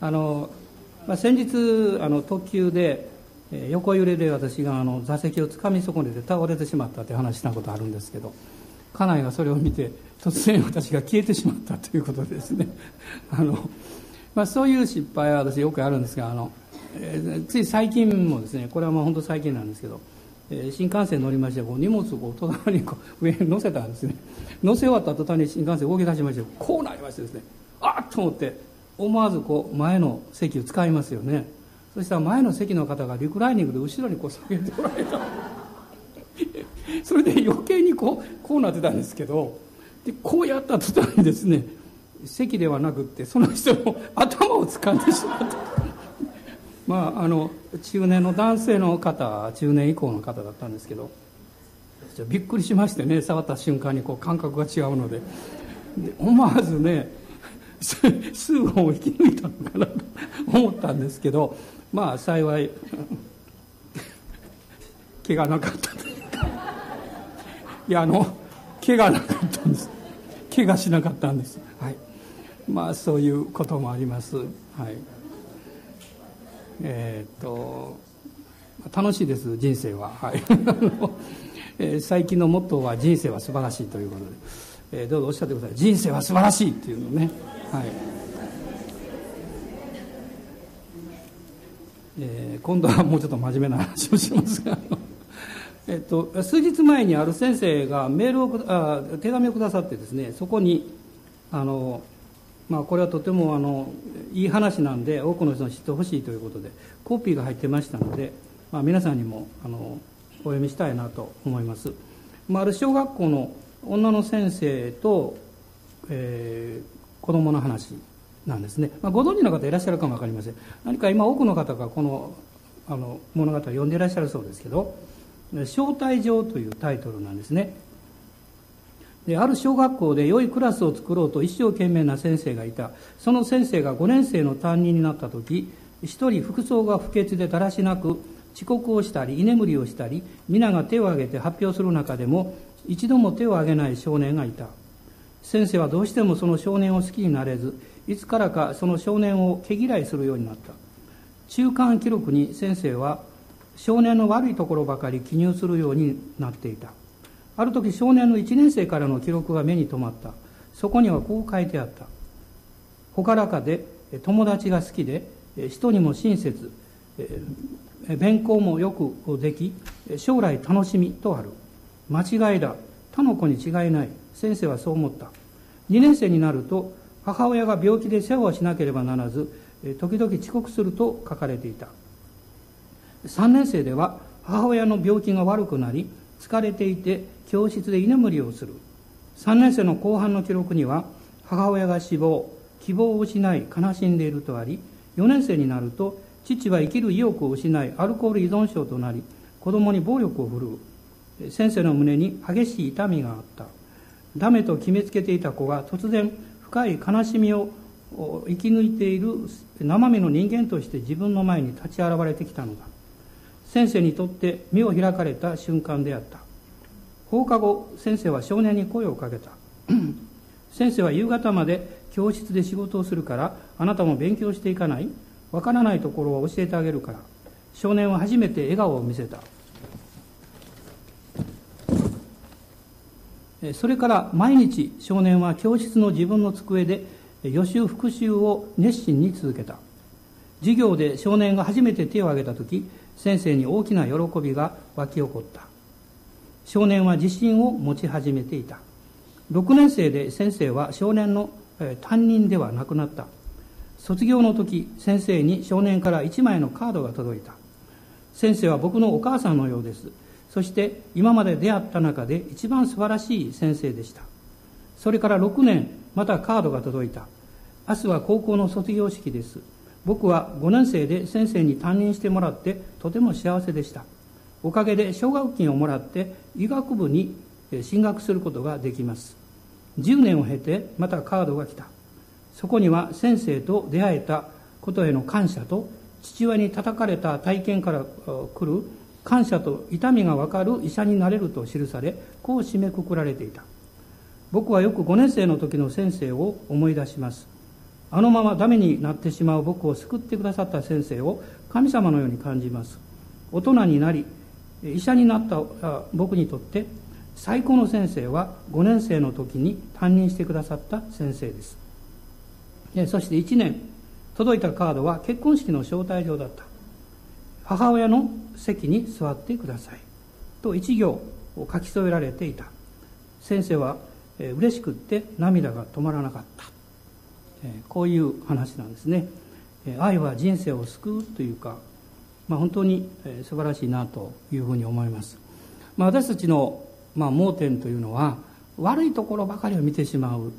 あの、まあ、先日あの特急で横揺れで私があの座席をつかみ損ねて倒れてしまったという話したことあるんですけど家内がそれを見て突然私が消えてしまったということですね。あの、まあ、そういう失敗は私よくあるんですがあの、えー、つい最近もですねこれはもう本当最近なんですけど、えー、新幹線乗りましてこう荷物をこう隣にこう上に乗せたんですね。乗せ終わった途端に新幹線動き出しましてこうなりましてですねあっと思って思わずこう前の席を使いますよね。そしたら前の席の方がリクライニングで後ろにこう下げておられた。それで余計にこうこうなってたんですけどでこうやった途端にですね席ではなくってその人の頭を掴んでしまった。まああの中年の男性の方中年以降の方だったんですけどびっくりしましてね触った瞬間にこう感覚が違うので。で思わずね数本を引き抜いたのかなと思ったんですけどまあ幸い 怪我なかったというか。いやあの怪我なかったんです。怪我しなかったんです。はい。まあそういうこともあります。はい。えー、っと楽しいです人生は。はい、えー、最近のモットーは人生は素晴らしいということで、えー、どうぞおっしゃってください。人生は素晴らしいっていうのね。はい。えー、今度はもうちょっと真面目な話をしますが。えっと、数日前にある先生がメールをあ手紙をくださってですねそこにあの、まあ、これはとてもあのいい話なんで多くの人に知ってほしいということでコピーが入ってましたので、まあ、皆さんにもあのお読みしたいなと思います、まあ、ある小学校の女の先生と、えー、子供の話なんですね、まあ、ご存知の方いらっしゃるかも分かりません。何か今多くの方がこのあの物語を読んでいらっしゃるそうですけど「招待状」というタイトルなんですね。である小学校で良いクラスを作ろうと一生懸命な先生がいた。その先生が5年生の担任になった時一人服装が不潔でだらしなく遅刻をしたり居眠りをしたり皆が手を挙げて発表する中でも一度も手を挙げない少年がいた。先生はどうしてもその少年を好きになれずいつからかその少年を毛嫌いするようになった。中間記録に先生は少年の悪いところばかり記入するようになっていた。ある時少年の1年生からの記録が目に留まった。そこにはこう書いてあった。朗らかで友達が好きで人にも親切勉強もよくでき将来楽しみとある。間違いだ。他の子に違いない。先生はそう思った。2年生になると母親が病気で世話をしなければならず時々遅刻すると書かれていた。3年生では母親の病気が悪くなり疲れていて教室で居眠りをする。3年生の後半の記録には母親が死亡希望を失い悲しんでいるとあり4年生になると父は生きる意欲を失いアルコール依存症となり子供に暴力を振るう。先生の胸に激しい痛みがあった。ダメと決めつけていた子が突然深い悲しみを生き抜いている生身の人間として自分の前に立ち現れてきたのだ。先生にとって身を開かれた瞬間であった。放課後先生は少年に声をかけた。先生は夕方まで教室で仕事をするからあなたも勉強していかない？わからないところは教えてあげるから。少年は初めて笑顔を見せた。それから毎日少年は教室の自分の机で予習復習を熱心に続けた。授業で少年が初めて手を挙げた時先生に大きな喜びが湧き起こった。少年は自信を持ち始めていた。6年生で先生は少年の担任ではなくなった。卒業の時先生に少年から1枚のカードが届いた。先生は僕のお母さんのようです。そして今まで出会った中で一番素晴らしい先生でした。それから6年またカードが届いた。明日は高校の卒業式です。僕は5年生で先生に担任してもらってとても幸せでした。おかげで奨学金をもらって医学部に進学することができます。10年を経てまたカードが来た。そこには先生と出会えたことへの感謝と父親に叩かれた体験から来る感謝と痛みがわかる医者になれると記されこう締めくくられていた。僕はよく5年生の時の先生を思い出します。あのままダメになってしまう僕を救ってくださった先生を神様のように感じます。大人になり医者になった僕にとって最高の先生は5年生の時に担任してくださった先生です。そして1年届いたカードは結婚式の招待状だった。母親の席に座ってください。と一行を書き添えられていた。先生は嬉しくって涙が止まらなかった。こういう話なんですね。愛は人生を救うというか、まあ、本当に素晴らしいなというふうに思います、まあ、私たちのま盲点というのは悪いところばかりを見てしまう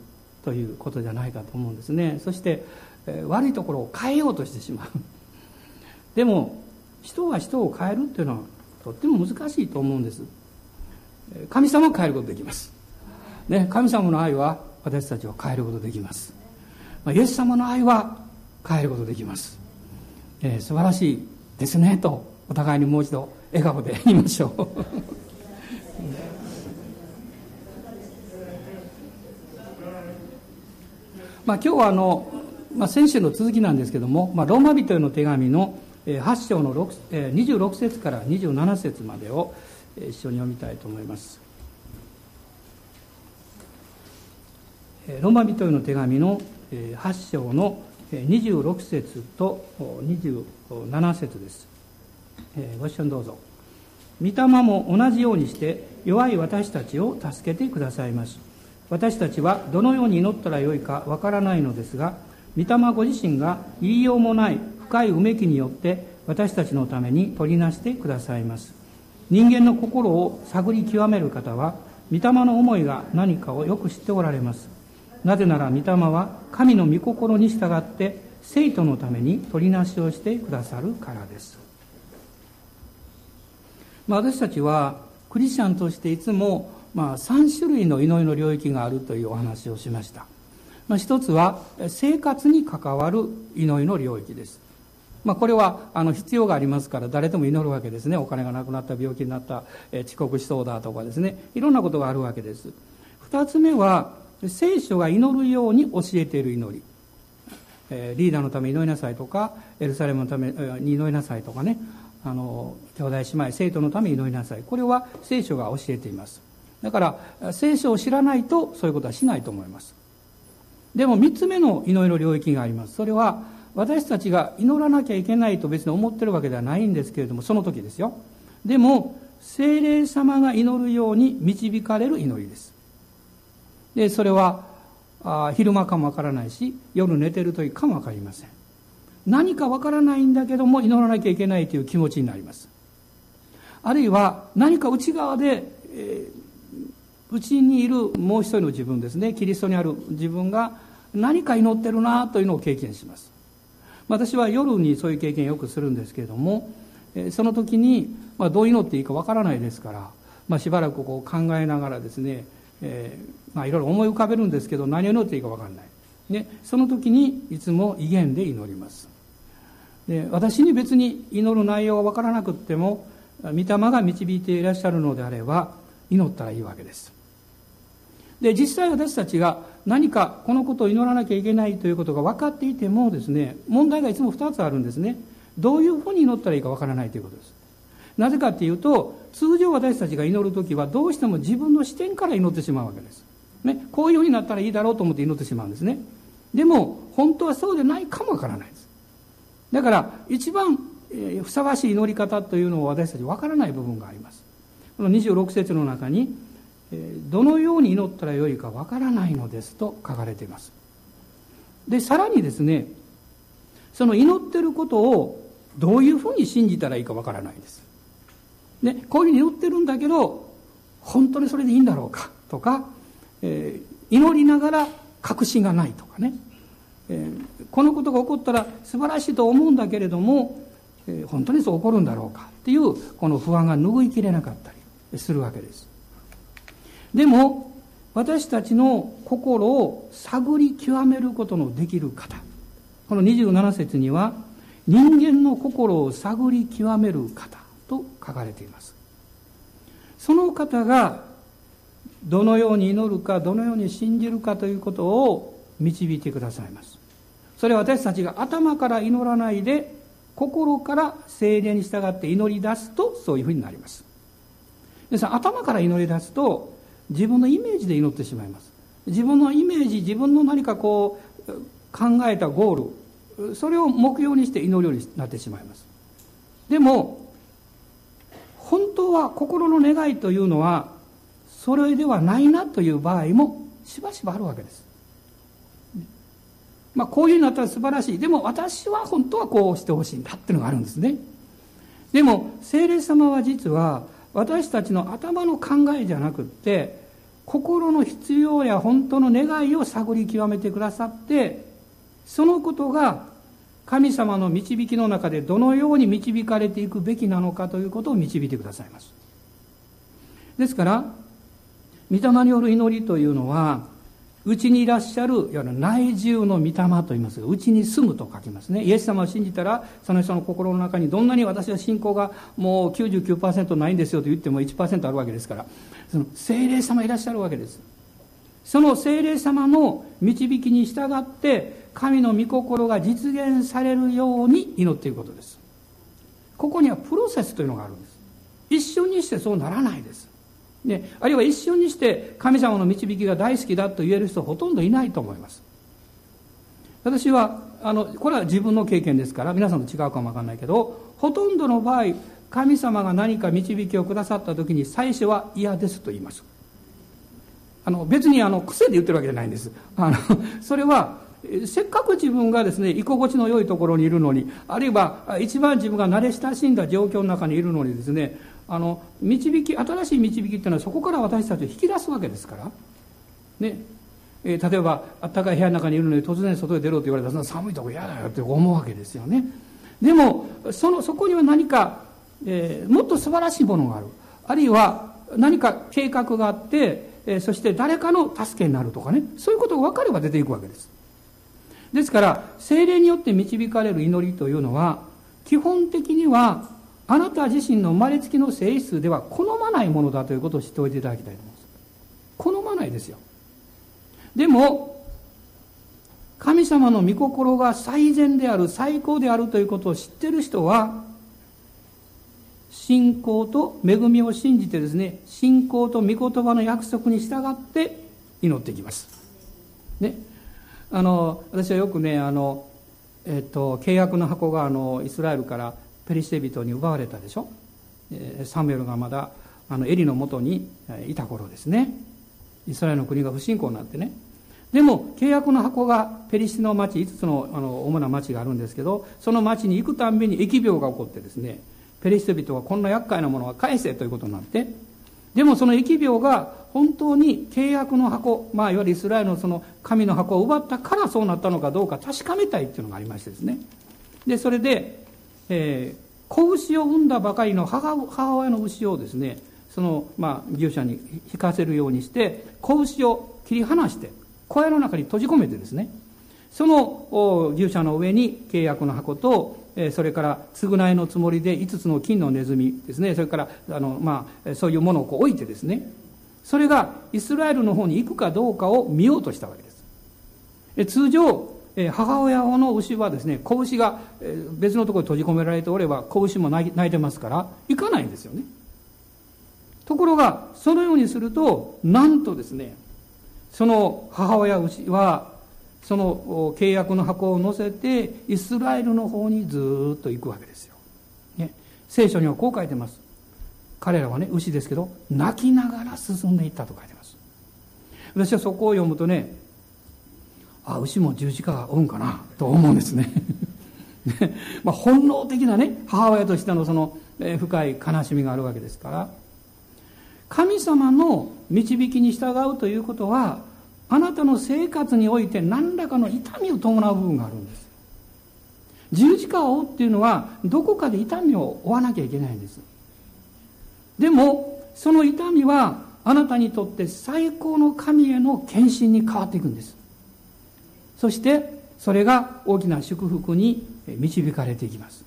ということじゃないかと思うんですね。そして悪いところを変えようとしてしまう。でも人は人を変えるっていうのはとっても難しいと思うんです。神様を変えることできます、ね、神様の愛は私たちを変えることできます。まあイエス様の愛は変えることできます、えー、素晴らしいですねとお互いにもう一度笑顔で言いましょう。まあ今日はあの、まあ、先週の続きなんですけども、まあ、ローマ人への手紙の8章の26節から27節までを一緒に読みたいと思います。ローマ人への手紙の8章の26節と27節です。ご一緒にどうぞ。御霊も同じようにして弱い私たちを助けてくださいます。私たちはどのように祈ったらよいかわからないのですが御霊ご自身が言いようもない深いうめきによって私たちのために取りなしてくださいます。人間の心を探り極める方は御霊の思いが何かをよく知っておられます。なぜなら御霊は神の御心に従って生徒のために取りなしをしてくださるからです、まあ、私たちはクリスチャンとしていつもまあ3種類の祈りの領域があるというお話をしました、まあ、一つは生活に関わる祈りの領域です。まあ、これはあの必要がありますから誰でも祈るわけですね。お金がなくなった病気になった、え遅刻しそうだとかですね。いろんなことがあるわけです。二つ目は聖書が祈るように教えている祈り、えリーダーのため祈りなさいとかエルサレムのために祈りなさいとかね。あの兄弟姉妹生徒のために祈りなさい。これは聖書が教えています。だから聖書を知らないとそういうことはしないと思います。でも三つ目の祈りの領域があります。それは私たちが祈らなきゃいけないと別に思ってるわけではないんですけれどもその時ですよ。でも精霊様が祈るように導かれる祈りです。でそれはあ昼間かもわからないし夜寝てる時かもわかりません。何かわからないんだけども祈らなきゃいけないという気持ちになります。あるいは何か内側で、えー、内にいるもう一人の自分ですね。キリストにある自分が何か祈ってるなというのを経験します。私は夜にそういう経験をよくするんですけれどもその時に、まあ、どう祈っていいかわからないですから、まあ、しばらくこう考えながらですね、えー、まあ、いろいろ思い浮かべるんですけど何を祈っていいかわからない。でその時にいつも威厳で祈ります。で私に別に祈る内容がわからなくっても御霊が導いていらっしゃるのであれば祈ったらいいわけです。で実際私たちが何かこのことを祈らなきゃいけないということが分かっていてもですね問題がいつも2つあるんですね。どういうふうに祈ったらいいか分からないということです。なぜかっていうと通常私たちが祈る時はどうしても自分の視点から祈ってしまうわけです、ね、こういうふうになったらいいだろうと思って祈ってしまうんですね。でも本当はそうでないかもわからないです。だから一番ふさわしい祈り方というのを私たち分からない部分があります。この26節の中にどのように祈ったらよいかわからないのですと書かれています。でさらにですねその祈ってることをどういうふうに信じたらいいかわからないです。でこういうふうに祈ってるんだけど本当にそれでいいんだろうかとか、えー、祈りながら確信がないとかね、えー、このことが起こったら素晴らしいと思うんだけれども、えー、本当にそう起こるんだろうかっていうこの不安が拭いきれなかったりするわけです。でも私たちの心を探り極めることのできる方。この27節には人間の心を探り極める方と書かれています。その方がどのように祈るかどのように信じるかということを導いてくださいます。それは私たちが頭から祈らないで心から精霊に従って祈り出すとそういうふうになります。皆さん頭から祈り出すと自分のイメージで祈ってしまいます。自分のイメージ自分の何かこう考えたゴールそれを目標にして祈るようになってしまいます。でも本当は心の願いというのはそれではないなという場合もしばしばあるわけです。まあこういうになったら素晴らしい。でも私は本当はこうしてほしいんだっていうのがあるんですね。でも聖霊様は実は私たちの頭の考えじゃなくって心の必要や本当の願いを探り極めてくださってそのことが神様の導きの中でどのように導かれていくべきなのかということを導いてくださいます。ですから御霊による祈りというのはうちにいらっしゃるいわゆる内住の御霊と言いますがうちに住むと書きますね。イエス様を信じたらその人の心の中にどんなに私は信仰がもう99%ないんですよと言っても1%あるわけですからその精霊様いらっしゃるわけです。その精霊様の導きに従って神の御心が実現されるように祈っていることです。ここにはプロセスというのがあるんです。一瞬にしてそうならないです。ね、あるいは一瞬にして神様の導きが大好きだと言える人ほとんどいないと思います。私はあのこれは自分の経験ですから皆さんと違うかもわかんないけどほとんどの場合神様が何か導きをくださった時に最初は嫌ですと言います。あの別にあの癖で言ってるわけじゃないんです。あのそれはせっかく自分がですね居心地の良いところにいるのにあるいは一番自分が慣れ親しんだ状況の中にいるのにですねあの導き新しい導きっていうのはそこから私たちを引き出すわけですから。ね。えー、例えばあったかい部屋の中にいるのに突然外へ出ろと言われたら寒いとこ嫌だよって思うわけですよね。でもそのそこには何か、えー、もっと素晴らしいものがある。あるいは何か計画があって、えー、そして誰かの助けになるとかね。そういうことが分かれば出ていくわけです。ですから精霊によって導かれる祈りというのは基本的にはあなた自身の生まれつきの性質では好まないものだということを知っておいていただきたいと思います。好まないですよ。でも神様の御心が最善である最高であるということを知っている人は信仰と恵みを信じてですね信仰と御言葉の約束に従って祈っていきます。ね。あの私はよくねあの、えっと、契約の箱があのイスラエルからペリシテ人に奪われたでしょ？サムエルがまだあのエリのもとにいた頃ですね。イスラエルの国が不信仰になってね。でも契約の箱がペリシテの町5つのあの主な町があるんですけどその町に行くたんびに疫病が起こってですねペリシテ人はこんな厄介なものは返せということになってでもその疫病が本当に契約の箱、まあ、いわゆるイスラエルのその神の箱を奪ったからそうなったのかどうか確かめたいっていうのがありましてですね。でそれでえー、子牛を産んだばかりの母母親の牛をですねその、まあ、牛舎に引かせるようにして子牛を切り離して小屋の中に閉じ込めてですねその牛舎の上に契約の箱とそれから償いのつもりで5つの金のネズミですねそれからあの、まあ、そういうものをこう置いてですねそれがイスラエルの方に行くかどうかを見ようとしたわけです。通常え母親の牛はですね子牛が別のところに閉じ込められておれば子牛も泣いてますから行かないんですよね。ところがそのようにするとなんとですねその母親牛はその契約の箱を乗せてイスラエルの方にずっと行くわけですよ、ね、聖書にはこう書いてます。彼らはね牛ですけど泣きながら進んでいったと書いてます。私はそこを読むとねあ牛も十字架が負うんかなと思うんですね。まあ本能的なね母親としてのその、え深い悲しみがあるわけですから。神様の導きに従うということはあなたの生活において何らかの痛みを伴う部分があるんです。十字架を追うっていうのはどこかで痛みを負わなきゃいけないんです。でもその痛みはあなたにとって最高の神への献身に変わっていくんです。そしてそれが大きな祝福に導かれていきます。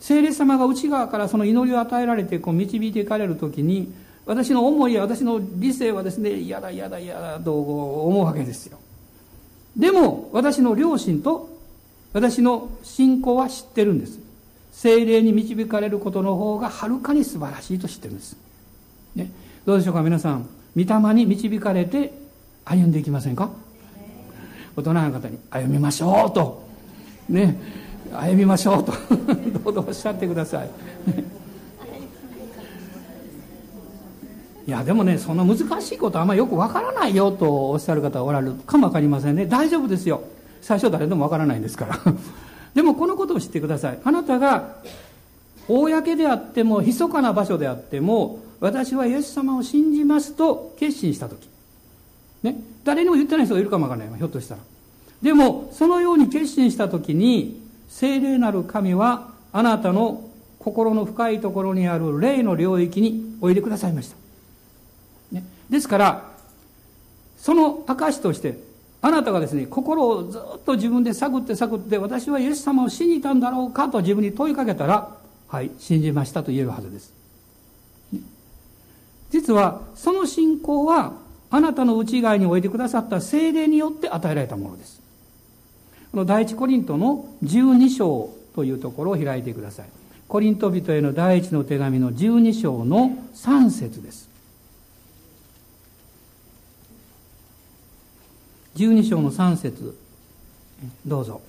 聖霊様が内側からその祈りを与えられてこう導いていかれる時に私の思いや私の理性はですね嫌だ嫌だ嫌だと思うわけですよ。でも私の良心と私の信仰は知ってるんです。精霊に導かれることの方がはるかに素晴らしいと知ってるんです、ね、どうでしょうか皆さん。御霊に導かれて歩んでいきませんか？大人の方に歩みましょうと。ね。歩みましょうと。どうぞおっしゃってください。いやでもねそんな難しいことあんまよくわからないよとおっしゃる方おられるかもわかりませんね。大丈夫ですよ。最初誰でもわからないんですから。でもこのことを知ってください。あなたが公であっても密かな場所であっても私はイエス様を信じますと決心した時。ね。誰にも言ってない人がいるかもわからないひょっとしたら。でもそのように決心した時に聖霊なる神はあなたの心の深いところにある霊の領域においでくださいました、ね、ですからその証としてあなたがですね心をずっと自分で探って探って私はイエス様を信じたんだろうかと自分に問いかけたらはい信じましたと言えるはずです、ね、実はその信仰はあなたの内側においてくださった精霊によって与えられたものですこの第一コリントの12章というところを開いてください。コリント人への第一の手紙の12章の3節です。12章の3節どうぞ。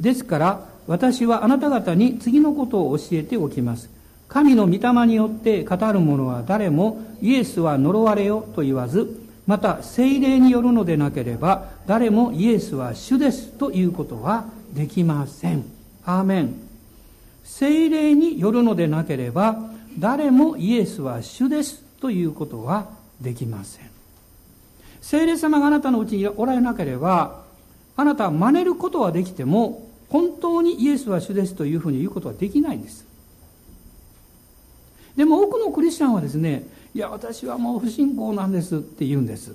ですから、私はあなた方に次のことを教えておきます。神の御霊によって語る者は誰もイエスは呪われよと言わず、また精霊によるのでなければ誰もイエスは主ですということはできません。アーメン。精霊によるのでなければ誰もイエスは主ですということはできません。精霊様があなたのうちにおられなければあなたは真似ることはできても本当にイエスは主ですというふうに言うことはできないんです。でも多くのクリスチャンはですねいや私はもう不信仰なんですって言うんです、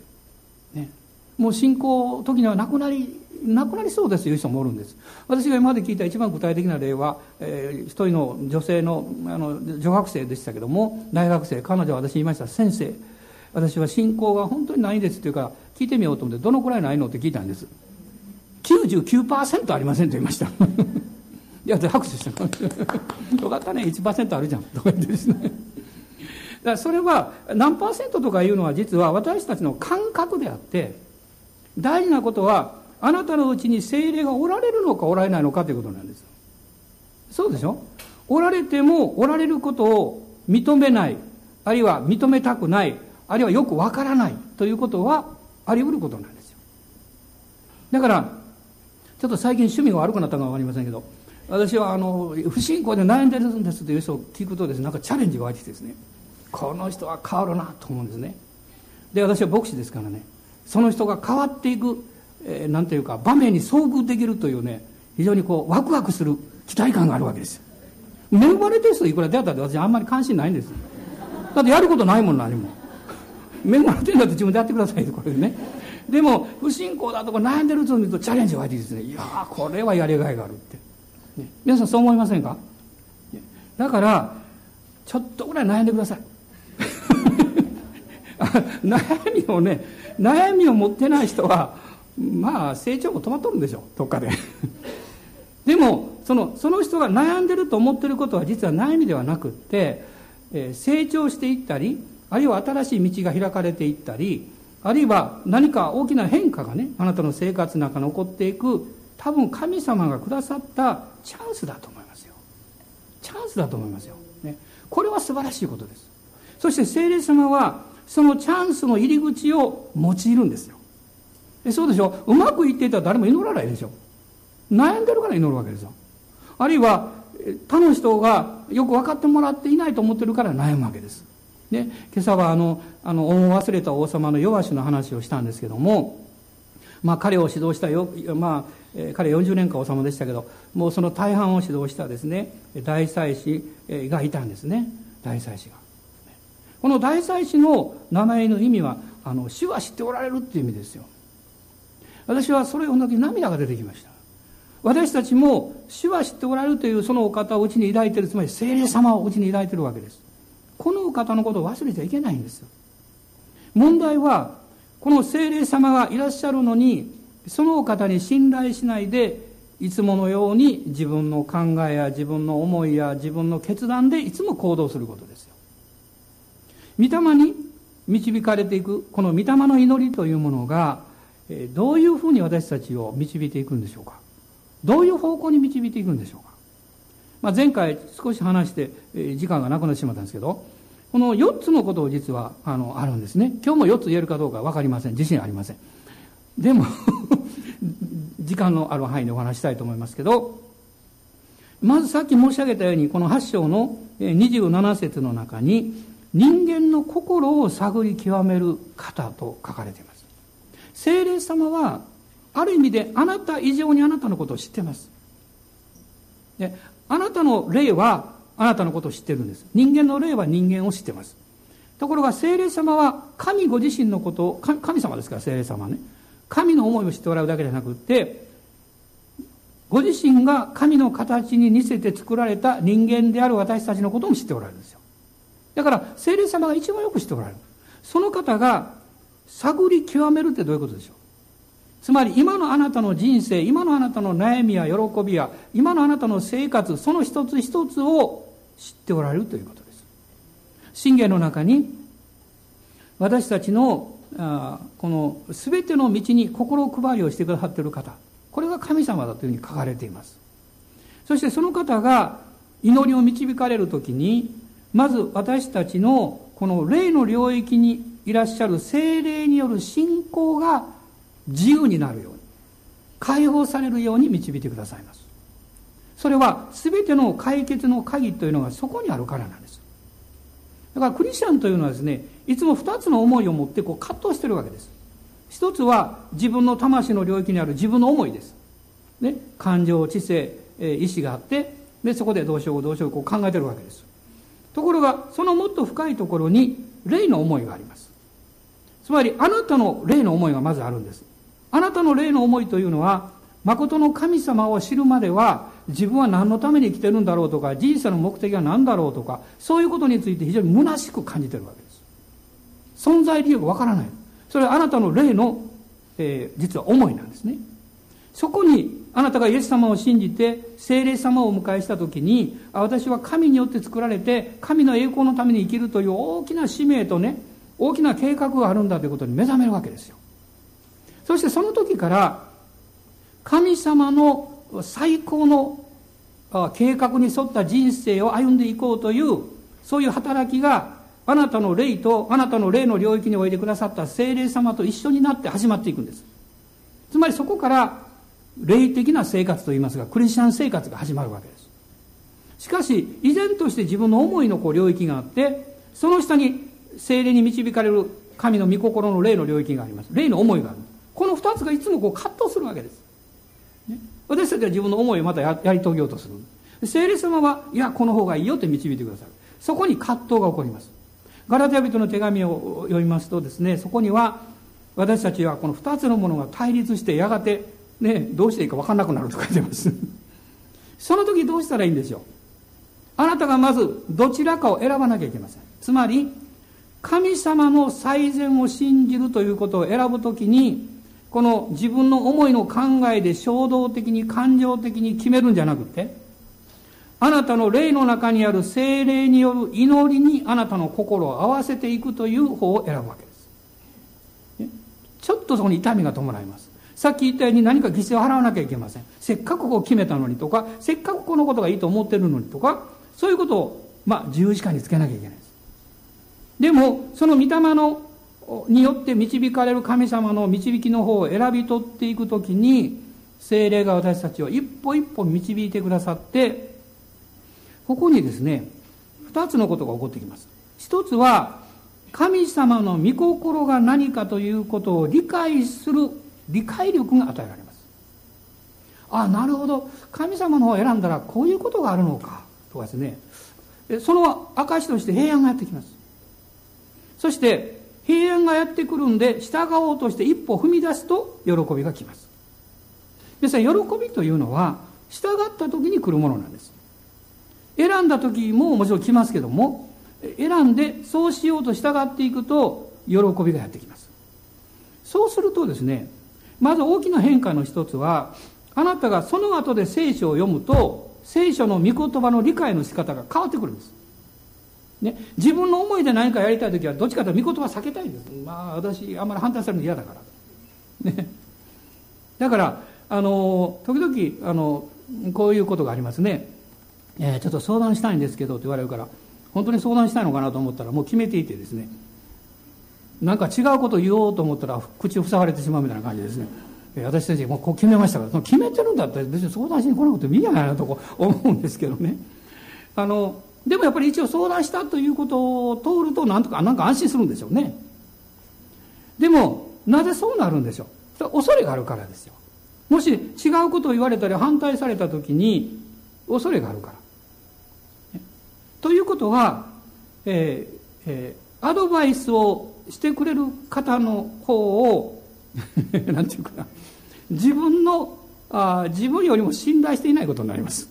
ね、もう信仰時にはなくなりなくなりそうですという人もおるんです。私が今まで聞いた一番具体的な例は、えー、一人の女性のあの女学生でしたけども大学生彼女は私に言いました先生私は信仰が本当にないですっていうから聞いてみようと思ってどのくらいないのって聞いたんです。99%ありませんと言いました。いや拍手した。よかったね1%あるじゃん。とか言ってですね。らそれは何パーセントとかいうのは実は私たちの感覚であって大事なことはあなたのうちに精霊がおられるのかおられないのかということなんです。そうでしょ？おられてもおられることを認めないあるいは認めたくないあるいはよくわからないということはあり得ることなんですよ。だからちょっと最近趣味が悪くなったかわかりませんけど私はあの不信仰で悩んでるんですという人を聞くとですねなんかチャレンジが湧いてきてですね。この人は変わるなと思うんですね。で私は牧師ですからね。その人が変わっていく、えー、なんていうか場面に遭遇できるというね非常にこうワクワクする期待感があるわけです。恵まれてる人いくら出会ったって私あんまり関心ないんです。だってやることないもん何も。恵まれてるんだって自分でやってくださいこれでね。でも不信仰だとか悩んでる人を見るとチャレンジが湧いてですね。いやこれはやりがいがあるって、ね、皆さんそう思いませんか？だからちょっとぐらい悩んでください。悩みをね悩みを持ってない人はまあ成長も止まっとるんでしょどっかで。でもそのその人が悩んでると思ってることは実は悩みではなくって、えー、成長していったりあるいは新しい道が開かれていったりあるいは何か大きな変化がねあなたの生活の中に起こっていく多分神様がくださったチャンスだと思いますよ。チャンスだと思いますよ、ね、これは素晴らしいことです。そして聖霊様はそのチャンスの入り口を用いるんですよ。えそうでしょ？うまくいっていたら誰も祈らないでしょ。悩んでるから祈るわけですよ。あるいは他の人がよく分かってもらっていないと思ってるから悩むわけです。ね、今朝はあのあの恩を忘れた王様の弱しの話をしたんですけども、まあ、彼を指導したよ、まあえ、彼40年間王様でしたけどもうその大半を指導したですね大祭司がいたんですね。大祭司が。この大祭司の名前の意味はあの主は知っておられるっていう意味ですよ。私はそれを同じ涙が出てきました。私たちも主は知っておられるというそのお方をうちに抱いているつまり聖霊様をうちに抱いているわけです。このお方のことを忘れちゃいけないんですよ。問題はこの聖霊様がいらっしゃるのにそのお方に信頼しないでいつものように自分の考えや自分の思いや自分の決断でいつも行動することですよ。御霊に導かれていく、この御霊の祈りというものが、どういうふうに私たちを導いていくんでしょうか？どういう方向に導いていくんでしょうか？まあ、前回少し話して時間がなくなってしまったんですけど、この4つのことを実はあのあるんですね。今日も4つ言えるかどうか分かりません。自信ありません。でも 時間のある範囲でお話したいと思いますけど、まずさっき申し上げたように、この8章の27節の中に、人間の心を探り極める方と書かれています。精霊様は、ある意味であなた以上にあなたのことを知っています。であなたの霊はあなたのことを知ってるんです。人間の霊は人間を知ってます。ところが精霊様は神ご自身のことを、神様ですから精霊様はね。神の思いを知っておられるだけじゃなくって、ご自身が神の形に似せて作られた人間である私たちのことも知っておられるんですよ。だから、聖霊様が一番よく知っておられる。その方が探り極めるってどういうことでしょう？つまり今のあなたの人生、今のあなたの悩みや喜びや、今のあなたの生活、その一つ一つを知っておられるということです。信玄の中に、私たちのあこの全ての道に心配りをしてくださっている方これが神様だというふうに書かれていますそしてその方が祈りを導かれる時にまず私たちのこの霊の領域にいらっしゃる精霊による信仰が自由になるように解放されるように導いてくださいますそれは全ての解決の鍵というのがそこにあるからなんですだからクリスチャンというのはですねいつも二つの思いを持ってこう葛藤してるわけです。一つは自分の魂の領域にある自分の思いです。ね、感情、知性、意志があって、で、そこでどうしようどうしようこう考えてるわけです。ところが、そのもっと深いところに、霊の思いがあります。つまり、あなたの霊の思いがまずあるんです。あなたの霊の思いというのは、誠の神様を知るまでは、自分は何のために生きてるんだろうとか、人生の目的は何だろうとか、そういうことについて非常に虚しく感じてるわけです。存在理由がわからない。それはあなたの霊の、えー、実は思いなんですね。そこに、あなたがイエス様を信じて、聖霊様をお迎えしたときに、私は神によって作られて、神の栄光のために生きるという大きな使命とね、大きな計画があるんだということに目覚めるわけですよ。そしてその時から、神様の最高の計画に沿った人生を歩んでいこうという、そういう働きがあなたの霊とあなたの霊の領域においてくださった精霊様と一緒になって始まっていくんです。つまりそこから霊的な生活といいますが、クリスチャン生活が始まるわけです。しかし、依然として自分の思いのこう領域があって、その下に精霊に導かれる神の御心の霊の領域があります。霊の思いがある。この二つがいつもこう葛藤するわけです。ね、私たちは自分の思いをまたやり遂げようとする。精霊様は、いや、この方がいいよって導いてくださる。そこに葛藤が起こります。ガラテヤ人の手紙を読みますとですね、そこには私たちはこの二つのものが対立してやがてね、どうしていいか分かんなくなると書いてます。その時どうしたらいいんでしょう？あなたがまずどちらかを選ばなきゃいけません。つまり、神様の最善を信じるということを選ぶときに、この自分の思いの考えで衝動的に感情的に決めるんじゃなくて、あなたの霊の中にある精霊による祈りにあなたの心を合わせていくという方を選ぶわけです。ちょっとそこに痛みが伴います。さっき言ったように何か犠牲を払わなきゃいけません。せっかくこう決めたのにとか、せっかくこのことがいいと思ってるのにとか、そういうことを、まあ、十字架につけなきゃいけないです。でも、その御霊の、によって導かれる神様の導きの方を選び取っていくときに、精霊が私たちを一歩一歩導いてくださって、ここにですね、二つのことが起こってきます。一つは、神様の御心が何かということを理解する理解力が与えられます。ああ、なるほど。神様の方を選んだらこういうことがあるのか。とかですね。その証として平安がやってきます。そして、平安がやってくるんで、従おうとして一歩踏み出すと喜びが来ます。ですから、喜びというのは、従った時に来るものなんです。選んだ時ももちろん来ますけども、選んでそうしようと従っていくと、喜びがやってきます。そうするとですね、まず大きな変化の一つは、あなたがその後で聖書を読むと聖書の御言葉の理解の仕方が変わってくるんです。ね、自分の思いで何かやりたい時はどっちかというと御言葉避けたいんです。まあ私あんまり反対されるの嫌だから。ね。だからあの時々あのこういうことがありますね、えー、ちょっと相談したいんですけどって言われるから本当に相談したいのかなと思ったらもう決めていてですね。なんか違うこと言おうと思ったら口を塞がれてしまうみたいな感じですね。私たちもこう決めましたから。その決めてるんだったら別に相談しに来なくてもいいんじゃないのと思うんですけどね。あのでもやっぱり一応相談したということを通るとなんとかなんか安心するんでしょうね。でもなぜそうなるんでしょう。恐れがあるからですよ。もし違うことを言われたり反対された時に恐れがあるから。ということは、えーえー、アドバイスをしてくれる方の方を なんていうかな。自分のあ自分よりも信頼していないことになります。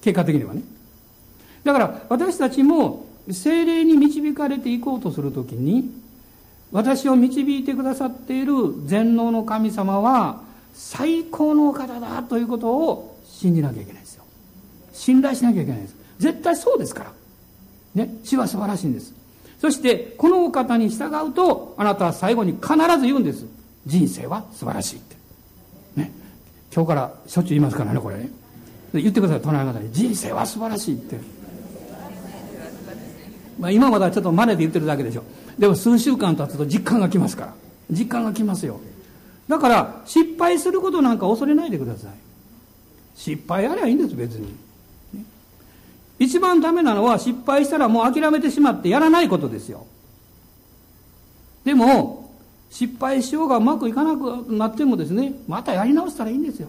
結果的にはね。だから私たちも精霊に導かれていこうとするときに私を導いてくださっている全能の神様は最高のお方だということを信じなきゃいけないですよ。信頼しなきゃいけないです。絶対そうですから。ね。死は素晴らしいんです。そしてこのお方に従うとあなたは最後に必ず言うんです。人生は素晴らしいって。ね。今日からしょっちゅう言いますからねこれ。ね言ってください隣の方に。人生は素晴らしいって。まあ、今まだちょっと真似で言ってるだけでしょ。でも数週間経つと実感が来ますから。実感が来ますよ。だから失敗することなんか恐れないでください。失敗やりゃいいんです別に、一番ダメなのは失敗したらもう諦めてしまってやらないことですよ。でも失敗しようがうまくいかなくなってもですねまたやり直したらいいんですよ、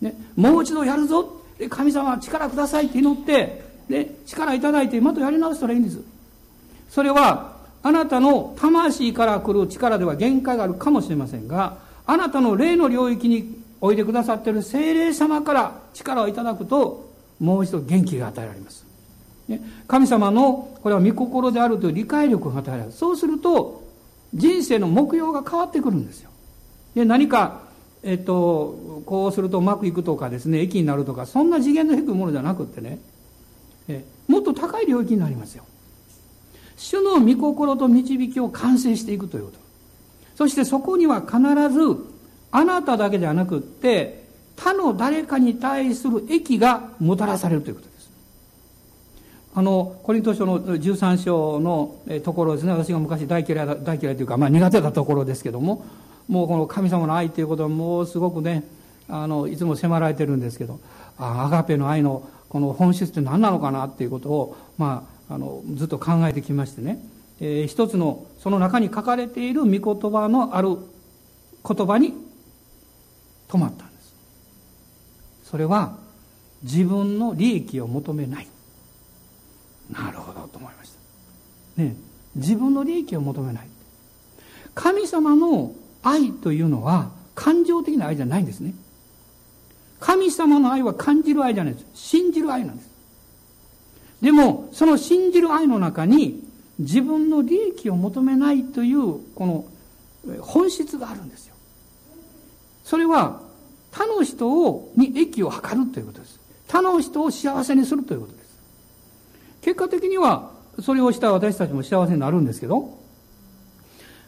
ね、もう一度やるぞ。で神様力くださいって祈ってで力いただいてまたやり直したらいいんです。それはあなたの魂から来る力では限界があるかもしれませんがあなたの霊の領域においでくださっている精霊様から力をいただくともう一度元気が与えられます、ね、神様のこれは御心であるという理解力が与えられる。そうすると人生の目標が変わってくるんですよ。で何かえっと、こうするとうまくいくとかですね、駅になるとか、そんな次元の低いものじゃなくってね、えもっと高い領域になりますよ。主の御心と導きを完成していくということ。そしてそこには必ずあなただけではなくって他の誰かに対する益がもたらされるということです。あのコリント書の13章のところですね。私が昔大嫌いだ大嫌いというか、まあ、苦手だところですけどももうこの神様の愛ということはもうすごくねあのいつも迫られてるんですけどあアガペの愛のこの本質って何なのかなっていうことを、まあ、あのずっと考えてきましてね、えー、一つのその中に書かれている御言葉のある言葉に止まった。それは自分の利益を求めないなるほどと思いましたね自分の利益を求めない神様の愛というのは感情的な愛じゃないんですね神様の愛は感じる愛じゃないです。信じる愛なんです。でも、その信じる愛の中に、自分の利益を求めないという、この本質があるんですよ。それは、他の人を、に益を図るということです。他の人を幸せにするということです。結果的には、それをした私たちも幸せになるんですけど、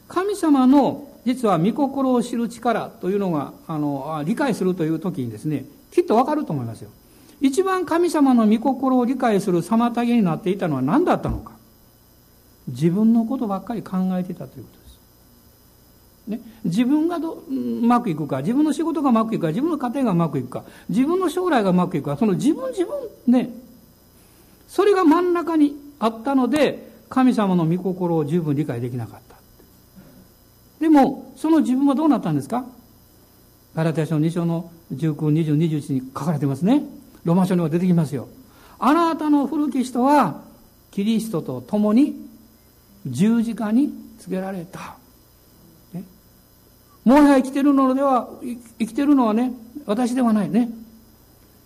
神様の実は御心を知る力というのがあの理解するという時にですねきっとわかると思いますよ一番神様の御心を理解する妨げになっていたのは何だったのか自分のことばっかり考えていたということです、ね、自分がどうまくいくか自分の仕事がうまくいくか自分の家庭がうまくいくか自分の将来がうまくいくかその自分自分ねそれが真ん中にあったので神様の御心を十分理解できなかったでも、その自分はどうなったんですか？ガラテヤ書の2章の19、20、21に書かれてますね。ロマ書には出てきますよ。あなたの古き人は、キリストと共に十字架につけられた。もはや生きてるのでは、生きてるのはね、私ではないね。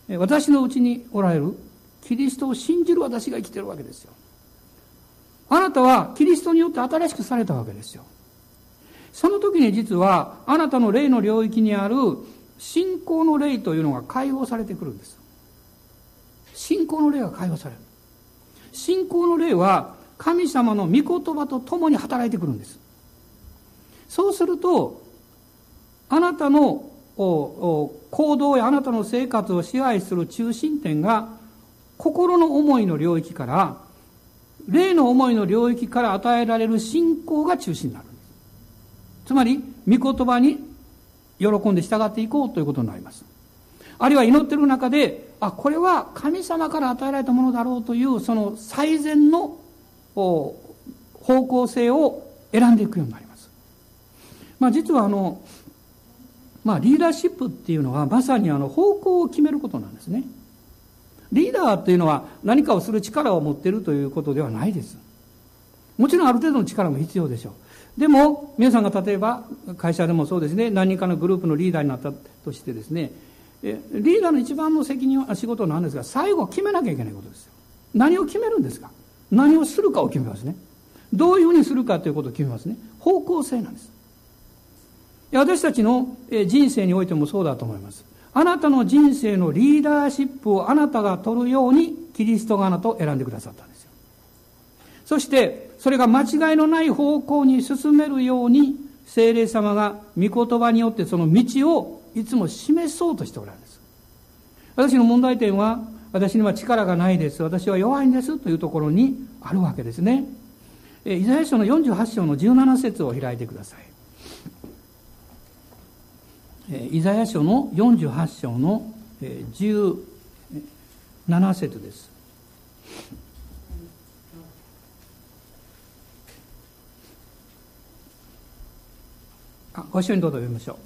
私のうちにおられるキリストを信じる私が生きてるわけですよ。あなたはキリストによって新しくされたわけですよ。その時に実はあなたの霊の領域にある信仰の霊というのが解放されてくるんです信仰の霊が解放される信仰の霊は神様の御言葉と共に働いてくるんですそうするとあなたの行動やあなたの生活を支配する中心点が心の思いの領域から霊の思いの領域から与えられる信仰が中心になるんですつまり御言葉に喜んで従っていこうということになりますあるいは祈ってる中であこれは神様から与えられたものだろうというその最善の方向性を選んでいくようになります。まあ、実はあの、まあ、リーダーシップっていうのはまさにあの方向を決めることなんですね。リーダーっていうのは何かをする力を持っているということではないです。もちろんある程度の力も必要でしょう。でも、皆さんが例えば会社でもそうですね、何人かのグループのリーダーになったとしてですね、リーダーの一番の責任は仕事なんですが、最後決めなきゃいけないことですよ。何を決めるんですか？何をするかを決めますね。どういうふうにするかということを決めますね。方向性なんです。私たちの人生においてもそうだと思います。あなたの人生のリーダーシップをあなたが取るようにキリストがあなたを選んでくださったんですよ。そして、それが間違いのない方向に進めるように、精霊様が御言葉によってその道をいつも示そうとしておられるんです。私の問題点は、私には力がないです。私は弱いんです。というところにあるわけですね。イザヤ書の48章の17節を開いてください。イザヤ書の48章の17節です。ご一緒にどうぞ読みましょう。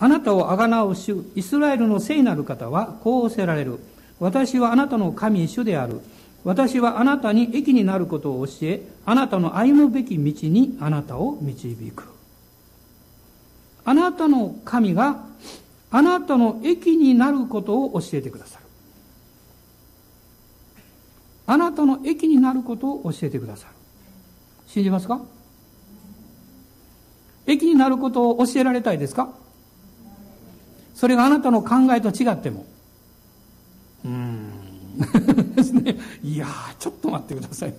あなたをあがなう主、イスラエルの聖なる方はこうおせられる。私はあなたの神主である。私はあなたに益になることを教え、あなたの歩むべき道にあなたを導く。あなたの神があなたの益になることを教えてくださる。あなたの益になることを教えてくださる。信じますか？益になることを教えられたいですか？それがあなたの考えと違っても。うーん。ですね。いやちょっと待ってください。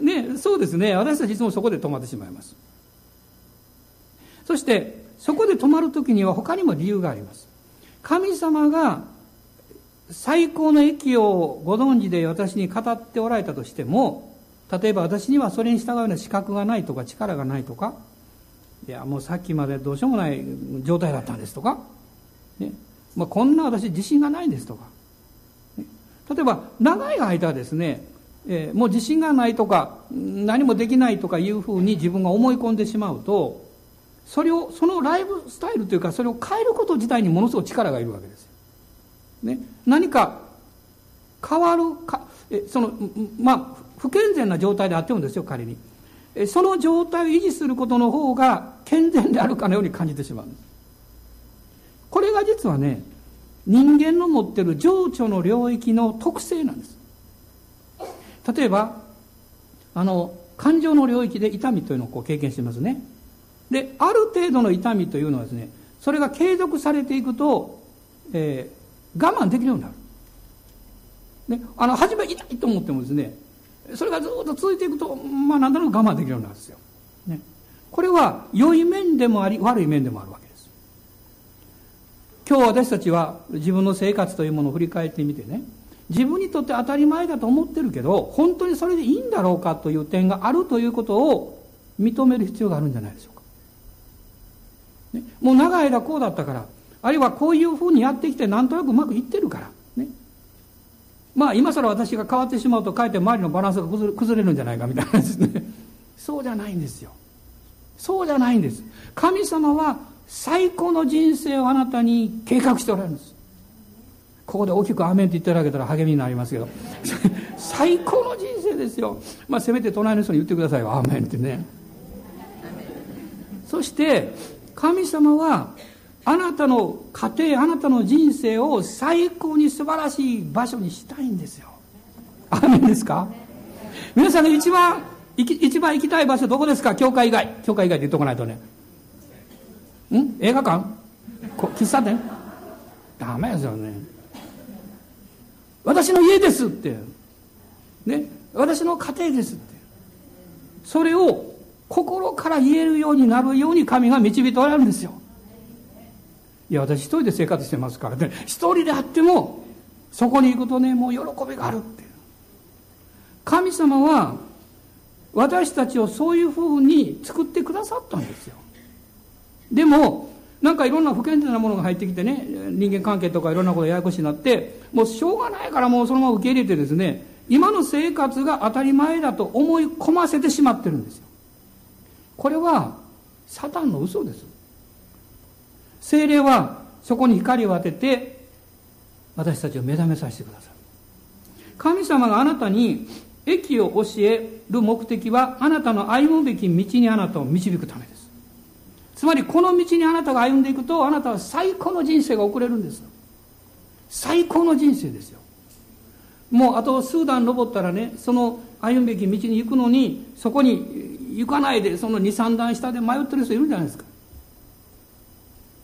ね、ね、そうですね。私たちいつもそこで止まってしまいます。そして、そこで止まるときには他にも理由があります。神様が最高の益をご存知で私に語っておられたとしても、例えば私にはそれに従うような資格がないとか力がないとか、いや、もうさっきまでどうしようもない状態だったんですとか、ね、まあ、こんな私自信がないんですとか、ね、例えば長い間ですね、えー、もう自信がないとか何もできないとかいうふうに自分が思い込んでしまうとそれをそのライフスタイルというかそれを変えること自体にものすごい力がいるわけです、ね、何か変わるかえそのまあ不健全な状態であってもですよ仮に。えその状態を維持することの方が健全であるかのように感じてしまう。んですこれが実はね人間の持ってる情緒の領域の特性なんです。例えばあの感情の領域で痛みというのをこう経験してますね。である程度の痛みというのはですねそれが継続されていくと、えー、我慢できるようになる。ね、あの初め痛いと思ってもですねそれがずっと続いていくとまあ何となく我慢できるようになるんですよ、ね、これは良い面でもあり悪い面でもあるわけです。今日私たちは自分の生活というものを振り返ってみてね自分にとって当たり前だと思ってるけど本当にそれでいいんだろうかという点があるということを認める必要があるんじゃないでしょうか、ね、もう長い間こうだったから。あるいはこういうふうにやってきてなんとなくうまくいってるから。ね。まあ今更私が変わってしまうとかえって周りのバランスが崩れるんじゃないかみたいなですね。そうじゃないんですよ。そうじゃないんです。神様は最高の人生をあなたに計画しておられるんです。ここで大きく「アメン」って言っていただけたら励みになりますけど。最高の人生ですよ。まあせめて隣の人に言ってくださいよ「アーメン」ってね。そして神様はあなたの家庭あなたの人生を最高に素晴らしい場所にしたいんですよ。アーメンですか？皆さんが一番一番行きたい場所どこですか？教会以外。教会以外で言っとかないとね。ん？映画館？喫茶店？ダメですよね。私の家ですって。ね？私の家庭ですって。それを心から言えるようになるように神が導いておられるんですよ。いや私一人で生活してますからね。一人であってもそこに行くとねもう喜びがあるっていう。神様は私たちをそういうふうに作ってくださったんですよ。でもなんかいろんな不健全なものが入ってきてね人間関係とかいろんなことややこしになってもうしょうがないからもうそのまま受け入れてですね今の生活が当たり前だと思い込ませてしまってるんですよ。これはサタンの嘘です。精霊はそこに光を当てて私たちを目覚めさせてくださる神様があなたに益を教える目的はあなたの歩むべき道にあなたを導くためです。つまりこの道にあなたが歩んでいくとあなたは最高の人生が送れるんです最高の人生ですよ。もうあと数段登ったらねその歩むべき道に行くのにそこに行かないでその23段下で迷ってる人いるんじゃないですか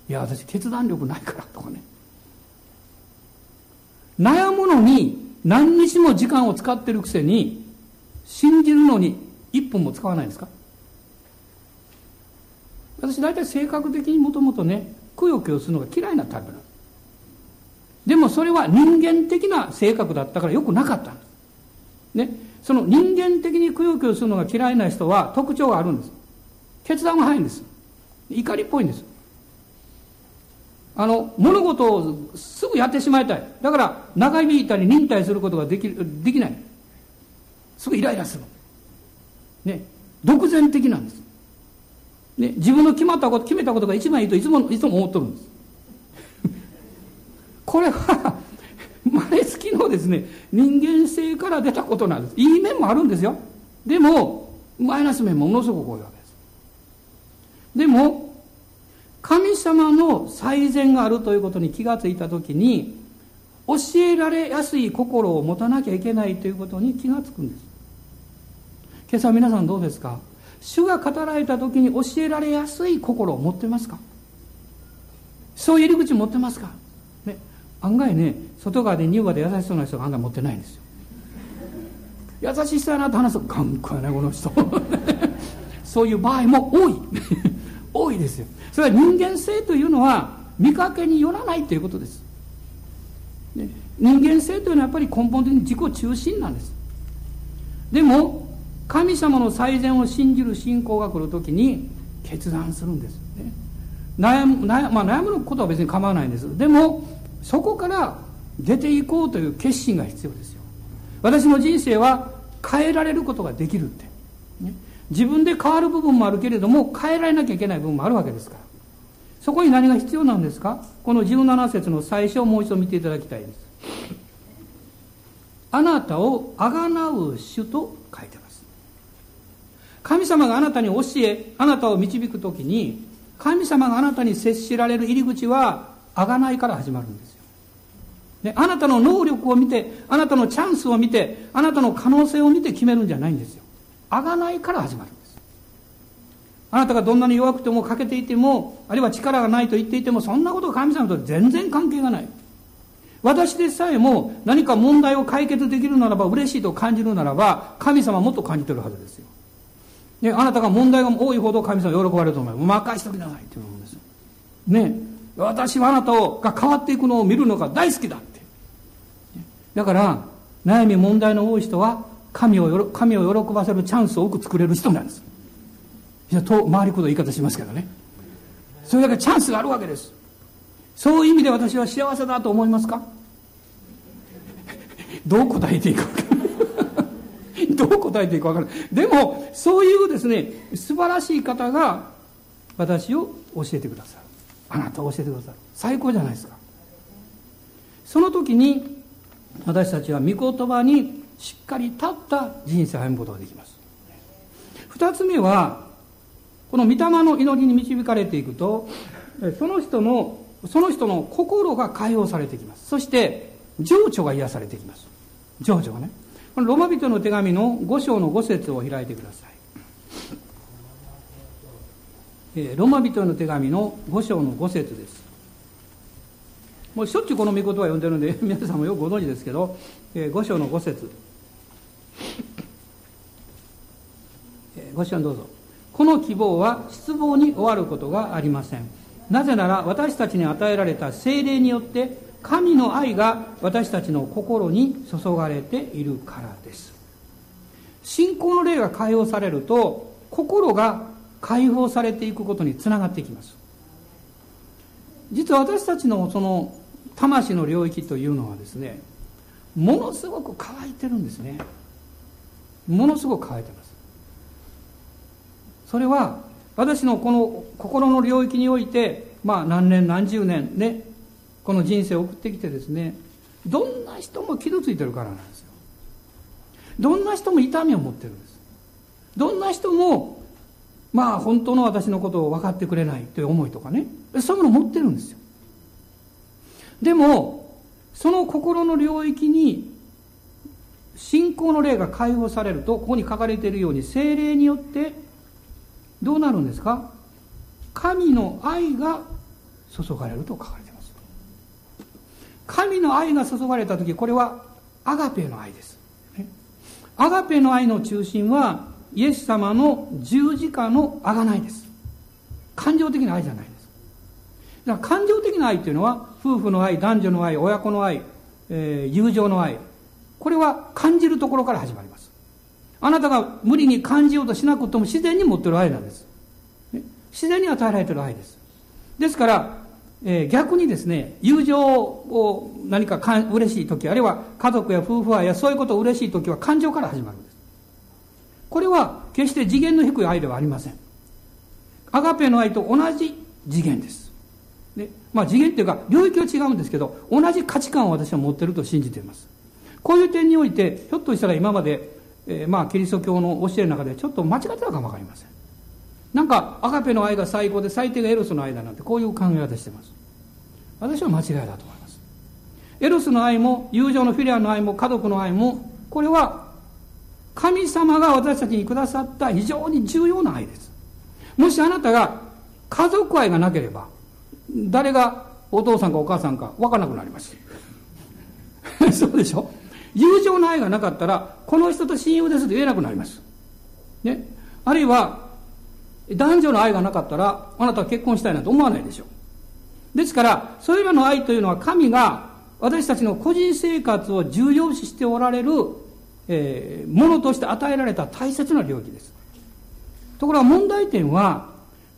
いや私決断力ないからとかね悩むのに何日も時間を使ってるくせに信じるのに1分も使わないですか？私大体性格的にもともとねくよくよするのが嫌いなタイプなんですでもそれは人間的な性格だったからよくなかったんです。ね。その人間的にくよくよするのが嫌いな人は特徴があるんです。決断が早いんです。怒りっぽいんです。あの、物事をすぐやってしまいたい。だから、長引いたり忍耐することができできない。すぐイライラする。ね。独善的なんです。ね。自分の決まったこと、決めたことが一番いいといつも、いつも思っとるんです。これは真似ですね人間性から出たことなんです。いい面もあるんですよ。でもマイナス面もものすごく多いわけです。でも神様の最善があるということに気がついた時に教えられやすい心を持たなきゃいけないということに気がつくんです。今朝皆さんどうですか？主が語られた時に教えられやすい心を持ってますか？そういう入り口持ってますか？案外ね外側で乳母で優しそうな人が案外持ってないんですよ。優しさやなと話すと頑固やねこの人。そういう場合も多い。多いですよ。それは人間性というのは見かけによらないということです、ね、人間性というのはやっぱり根本的に自己中心なんです。でも神様の最善を信じる信仰が来るときに決断するんです、ね、悩む,、まあ、悩むことは別に構わないんです。でもそこから出ていこうという決心が必要ですよ。私の人生は変えられることができるって、ね、自分で変わる部分もあるけれども変えられなきゃいけない部分もあるわけですから。そこに何が必要なんですか？この17節の最初をもう一度見ていただきたいです。あなたをあがなう主と書いてます。神様があなたに教えあなたを導くときに神様があなたに接しられる入り口はあがないから始まるんです。であなたの能力を見てあなたのチャンスを見てあなたの可能性を見て決めるんじゃないんですよ。あがないから始まるんです。あなたがどんなに弱くても欠けていてもあるいは力がないと言っていてもそんなこと神様と全然関係がない。私でさえも何か問題を解決できるならば嬉しいと感じるならば神様もっと感じてるはずですよ。であなたが問題が多いほど神様喜ばれると思います任しときなさいって言うんですよ。ね。私はあなたが変わっていくのを見るのが大好きだ。だから悩み問題の多い人は神を神を喜ばせるチャンスを多く作れる人なんです。いやと回りくど言い方しますけどね。それだけチャンスがあるわけです。そういう意味で私は幸せだと思いますか？どう答えていいか どう答えていいか分からない。でもそういうですね素晴らしい方が私を教えてくださる。あなたを教えてくださる。最高じゃないですか。その時に私たちは御言葉にしっかり立った人生を歩むことができます。二つ目はこの御霊の祈りに導かれていくとその人のその人の心が解放されてきます。そして情緒が癒されてきます。情緒がね。このロマ人の手紙の5章の5節を開いてください。ロマ人の手紙の5章の5節です。もうしょっちゅうこの御言葉を読んでるんで 皆さんもよくご存知ですけど、えー、5章の5節。ご視聴どうぞ。この希望は失望に終わることがありません。なぜなら私たちに与えられた精霊によって神の愛が私たちの心に注がれているからです。信仰の霊が解放されると心が解放されていくことにつながっていきます。実は私たちのその魂の領域というのはですねものすごく乾いてるんですね。ものすごく乾いてます。それは私のこの心の領域においてまあ何年何十年ねこの人生を送ってきてですねどんな人も傷ついてるからなんですよ。どんな人も痛みを持ってるんです。どんな人もまあ本当の私のことを分かってくれないという思いとかねそういうものを持ってるんですよ。でもその心の領域に信仰の霊が解放されるとここに書かれているように精霊によってどうなるんですか？神の愛が注がれると書かれています。神の愛が注がれた時これはアガペの愛です、アガペの愛の中心はイエス様の十字架の贖いです。感情的な愛じゃない。だから感情的な愛というのは夫婦の愛男女の愛親子の愛、えー、友情の愛これは感じるところから始まりますあなたが無理に感じようとしなくても自然に持ってる愛なんです、自然に与えられてる愛ですですからえー、逆にですね、友情を何かか嬉しい時、あるいは家族や夫婦愛やそういうことを嬉しい時は感情から始まるんです。これは決して次元の低い愛ではありません。アガペの愛と同じ次元です。でまあ次元っていうか領域は違うんですけど、同じ価値観を私は持っていると信じています。こういう点において、ひょっとしたら今まで、えー、まあキリスト教の教えの中でちょっと間違ってたかもわかりません。なんか、アガペの愛が最高で最低がエロスの愛だなんて、こういう考え方してます。私は間違いだと思います。エロスの愛も、友情のフィリアの愛も、家族の愛も、これは、神様が私たちにくださった非常に重要な愛です。もしあなたが家族愛がなければ、誰がお父さんかお母さんか分からなくなります。そうでしょ？友情の愛がなかったら、この人と親友ですと言えなくなります。ね？あるいは、男女の愛がなかったら、あなたは結婚したいなんて思わないでしょう。ですから、それらの愛というのは神が私たちの個人生活を重要視しておられる、えー、ものとして与えられた大切な領域です。ところが問題点は、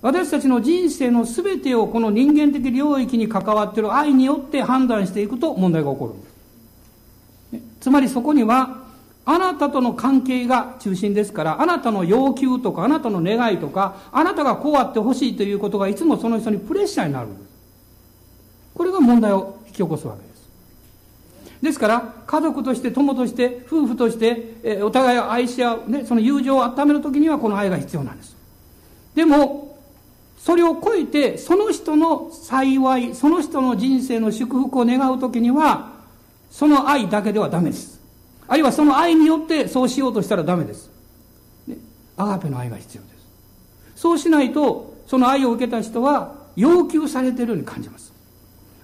私たちの人生の全てをこの人間的領域に関わっている愛によって判断していくと問題が起こるんです。つまりそこにはあなたとの関係が中心ですから、あなたの要求とか、あなたの願いとか、あなたがこうあってほしいということがいつもその人にプレッシャーになるんです。これが問題を引き起こすわけです。ですから、家族として、友として、夫婦として、えお互いを愛し合う、ね、その友情を温めるときにはこの愛が必要なんです。でも、それを超えて、その人の幸い、その人の人生の祝福を願うときには、その愛だけではダメです。あるいはその愛によってそうしようとしたらダメです。ね、アガペの愛が必要です。そうしないと、その愛を受けた人は要求されているように感じます。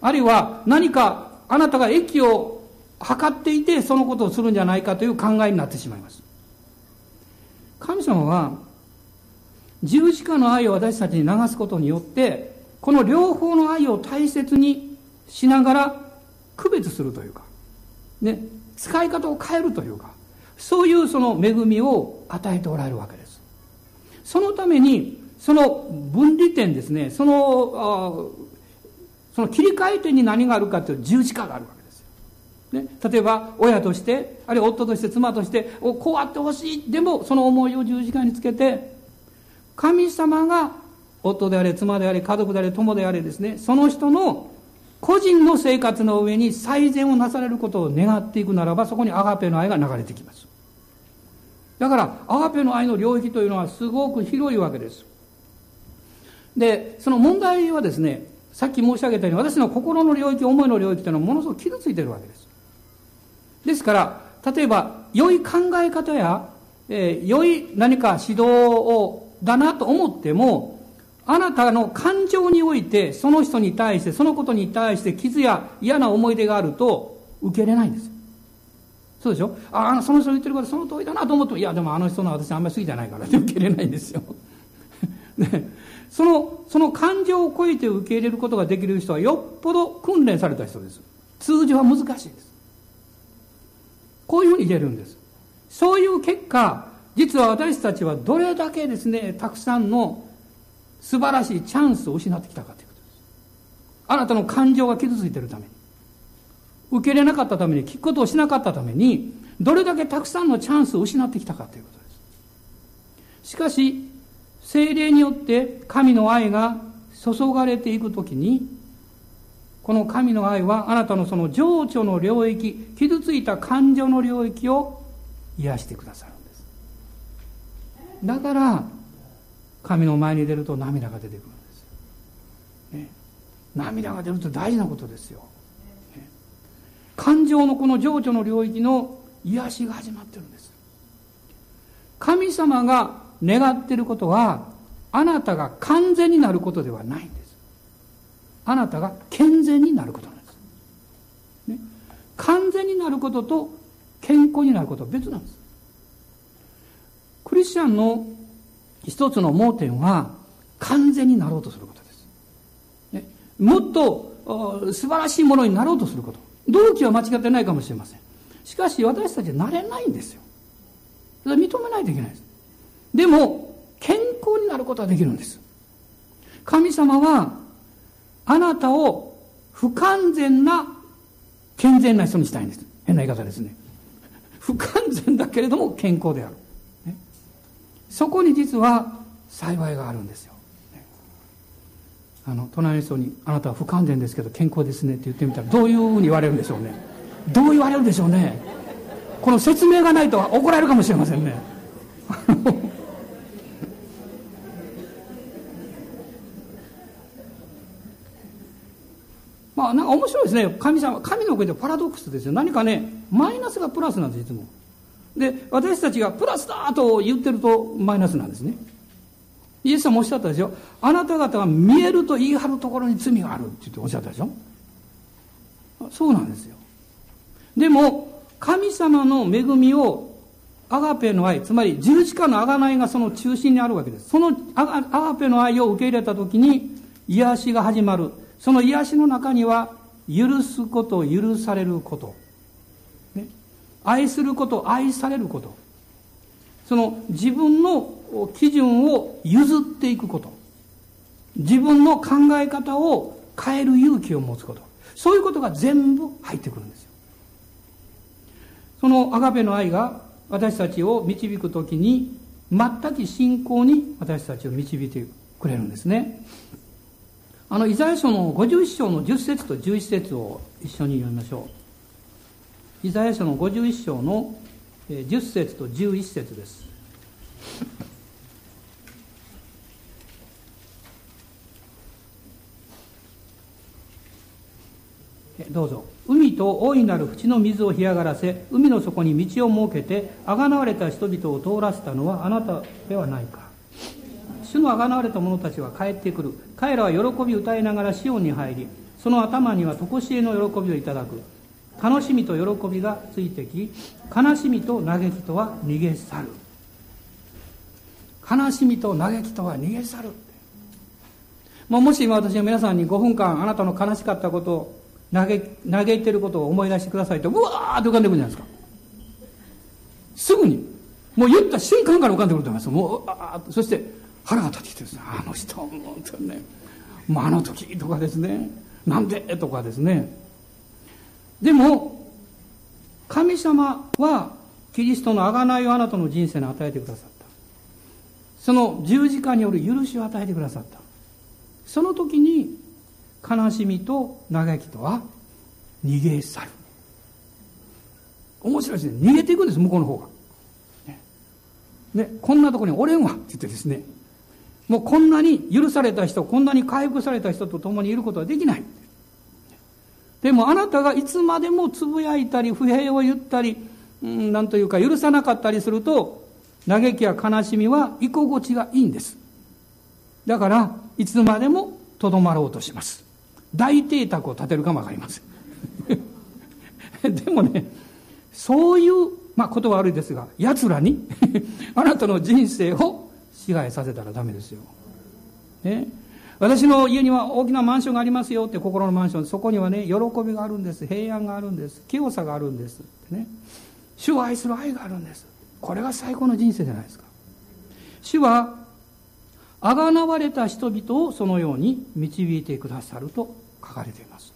あるいは何かあなたが益を測っていてそのことをするんじゃないかという考えになってしまいます。神様は十字架の愛を私たちに流すことによってこの両方の愛を大切にしながら区別するというか、ね、使い方を変えるというか、そういうその恵みを与えておられるわけです。そのために、その分離点ですね、その、その切り替え点に何があるかというと十字架があるわけですよ。ね、例えば、親として、あるいは夫として、妻として、こうあってほしい。でも、その思いを十字架につけて、神様が夫であれ、妻であれ、家族であれ、友であれですね、その人の個人の生活の上に最善をなされることを願っていくならば、そこにアガペの愛が流れてきます。だから、アガペの愛の領域というのはすごく広いわけです。で、その問題はですね、さっき申し上げたように、私の心の領域、思いの領域というのはものすごく傷ついてるわけです。ですから、例えば、良い考え方や、えー、良い何か指導を、だなと思っても、あなたの感情において、その人に対して、そのことに対して傷や嫌な思い出があると、受け入れないんです。そうでしょ？ああ、その人言ってることその通りだなと思っても、いや、でもあの人の私あんまり好きじゃないからって受け入れないんですよ。ね、その、その感情を超えて受け入れることができる人はよっぽど訓練された人です。通常は難しいです。こういうふうに言えるんです。そういう結果、実は私たちはどれだけですね、たくさんの素晴らしいチャンスを失ってきたかということです。あなたの感情が傷ついているために。受け入れなかったために、聞くことをしなかったために、どれだけたくさんのチャンスを失ってきたかということです。しかし、精霊によって神の愛が注がれていくときに、この神の愛はあなたのその情緒の領域、傷ついた感情の領域を癒してくださる。だから、神の前に出ると涙が出てくるんです。ね、涙が出ると大事なことですよ。ね、感情のこの情緒の領域の癒しが始まってるんです。神様が願っていることは、あなたが完全になることではないんです。あなたが健全になることなんです。ね、完全になることと健康になることは別なんです。クリスチャンの一つの盲点は完全になろうとすることです。ね、もっと素晴らしいものになろうとすること。動機は間違ってないかもしれません。しかし私たちはなれないんですよ。それは認めないといけないです。でも、健康になることはできるんです。神様は、あなたを不完全な健全な人にしたいんです。変な言い方ですね。不完全だけれども健康である。そこに実は幸いがあるんですよ。あの、隣の人に、あなたは不完全ですけど健康ですねって言ってみたら、どういうふうに言われるんでしょうね。どう言われるでしょうね。この説明がないと怒られるかもしれませんね。まあ、なんか面白いですね。神様、神の声でパラドックスですよ。何かね、マイナスがプラスなんです、いつも。で、私たちがプラスだと言ってるとマイナスなんですね。イエス様おっしゃったでしょ。あなた方が見えると言い張るところに罪があるって言っておっしゃったでしょ。そうなんですよ。でも、神様の恵みをアガペの愛、つまり十字架の贖いがその中心にあるわけです。そのアガペの愛を受け入れたときに、癒しが始まる。その癒しの中には、許すこと、許されること。愛すること、愛されること。その自分の基準を譲っていくこと。自分の考え方を変える勇気を持つこと。そういうことが全部入ってくるんですよ。そのアガペの愛が私たちを導くときに、全く信仰に私たちを導いてくれるんですね。あの、イザヤ書の51章の10節と11節を一緒に読みましょう。イザヤ書の51章の10節と11節です。どうぞ。海と大いなる淵の水を干上がらせ、海の底に道を設けて、あがなわれた人々を通らせたのはあなたではないか。主のあがなわれた者たちは帰ってくる彼らは喜び歌いながらシオンに入りその頭には常しえの喜びをいただく楽しみと喜びがついてき悲しみと嘆きとは逃げ去る。悲しみと嘆きとは逃げ去る。ももし今私が皆さんに5分間あなたの悲しかったことを嘆嘆いてることを思い出してくださいとうわーって浮かんでくるじゃないですか。すぐにもう言った瞬間から浮かんでくると思います。もうあそして腹が立ってきてですね。あの人もとね。もうあの時とかですね。なんでとかですね。でも神様はキリストの贖いをあなたの人生に与えてくださった。その十字架による許しを与えてくださった。その時に悲しみと嘆きとは逃げ去る。面白いですね。逃げていくんです向こうの方が。ね。こんなとこにおれんわって言ってですね。もうこんなに許された人、こんなに回復された人と共にいることはできない。でもあなたがいつまでもつぶやいたり、不平を言ったり、うん、なんというか許さなかったりすると、嘆きや悲しみは居心地がいいんです。だからいつまでもとどまろうとします。大邸宅を建てるかもわかりません。でもねそういうまあ言葉悪いですが奴らに あなたの人生を支配させたらダメですよ、ね、私の家には大きなマンションがありますよって心のマンションそこにはね喜びがあるんです。平安があるんです。清さがあるんです。ってね。主を愛する愛があるんです。これが最高の人生じゃないですか。主はあがなわれた人々をそのように導いてくださると書かれています。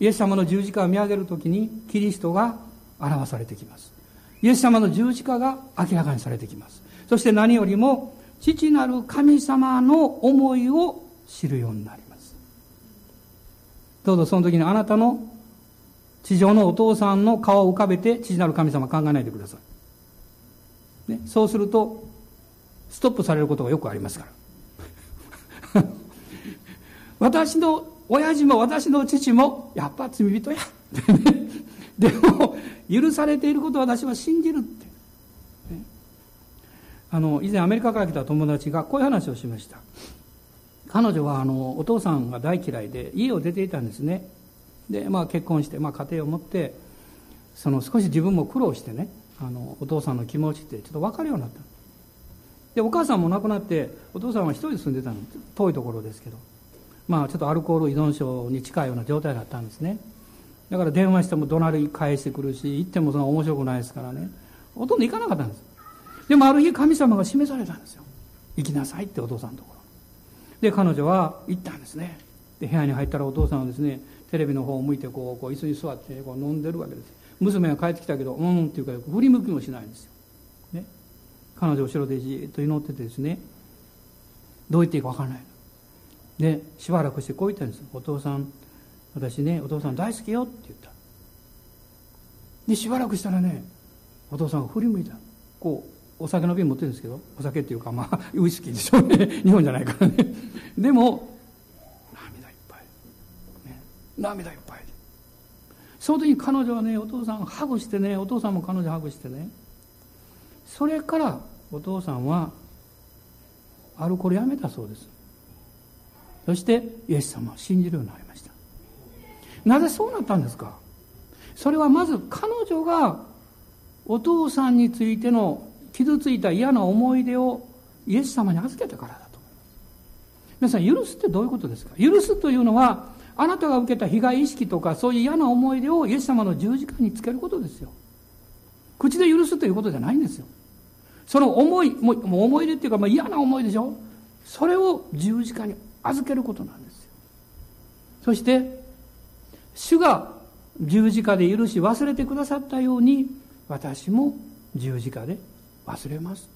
イエス様の十字架を見上げるときにキリストが表されてきます。イエス様の十字架が明らかにされてきます。そして何よりも父なる神様の思いを知るようになります。どうぞその時にあなたの地上のお父さんの顔を浮かべて父なる神様考えないでください、ね、そうするとストップされることがよくありますから。私の親父も私の父もやっぱ罪人や。でも許されていることを私は信じる、あの以前アメリカから来た友達がこういう話をしました。彼女はあのお父さんが大嫌いで家を出ていたんですね。で、まあ、結婚して、まあ、家庭を持ってその少し自分も苦労してねあのお父さんの気持ちってちょっと分かるようになった。でお母さんも亡くなってお父さんは一人で住んでたの。遠いところですけど。まあちょっとアルコール依存症に近いような状態だったんですね。だから電話しても怒鳴り返してくるし行ってもそんな面白くないですからね。ほとんど行かなかったんです。でもある日神様が示されたんですよ。行きなさいってお父さんのところ。で彼女は行ったんですね。で部屋に入ったらお父さんはですねテレビの方を向いてこうこう椅子に座ってこう飲んでるわけです娘が帰ってきたけどうんっていうか振り向きもしないんですよ。ね。彼女後ろでじっと祈っててですねどう言っていいか分からないでしばらくしてこう言ったんですお父さん私ねお父さん大好きよって言った。でしばらくしたらねお父さんが振り向いたこうお酒の瓶持ってるんですけどお酒っていうかまあ ウイスキーでしょうね。日本じゃないからね。でも涙いっぱい、ね、涙いっぱい。その時に彼女はねお父さんをハグしてねお父さんも彼女ハグしてね。それからお父さんはアルコールやめたそうです。そしてイエス様を信じるようになりました。なぜそうなったんですか？それはまず彼女がお父さんについての傷ついた嫌な思い出をイエス様に預けたからだと。皆さん許すってどういうことですか？許すというのはあなたが受けた被害意識とかそういう嫌な思い出をイエス様の十字架につけることですよ。口で許すということじゃないんですよ。その思いもう思い出っていうか、まあ、嫌な思いでしょ？それを十字架に預けることなんですよ。そして主が十字架で許し忘れてくださったように私も十字架で忘れます。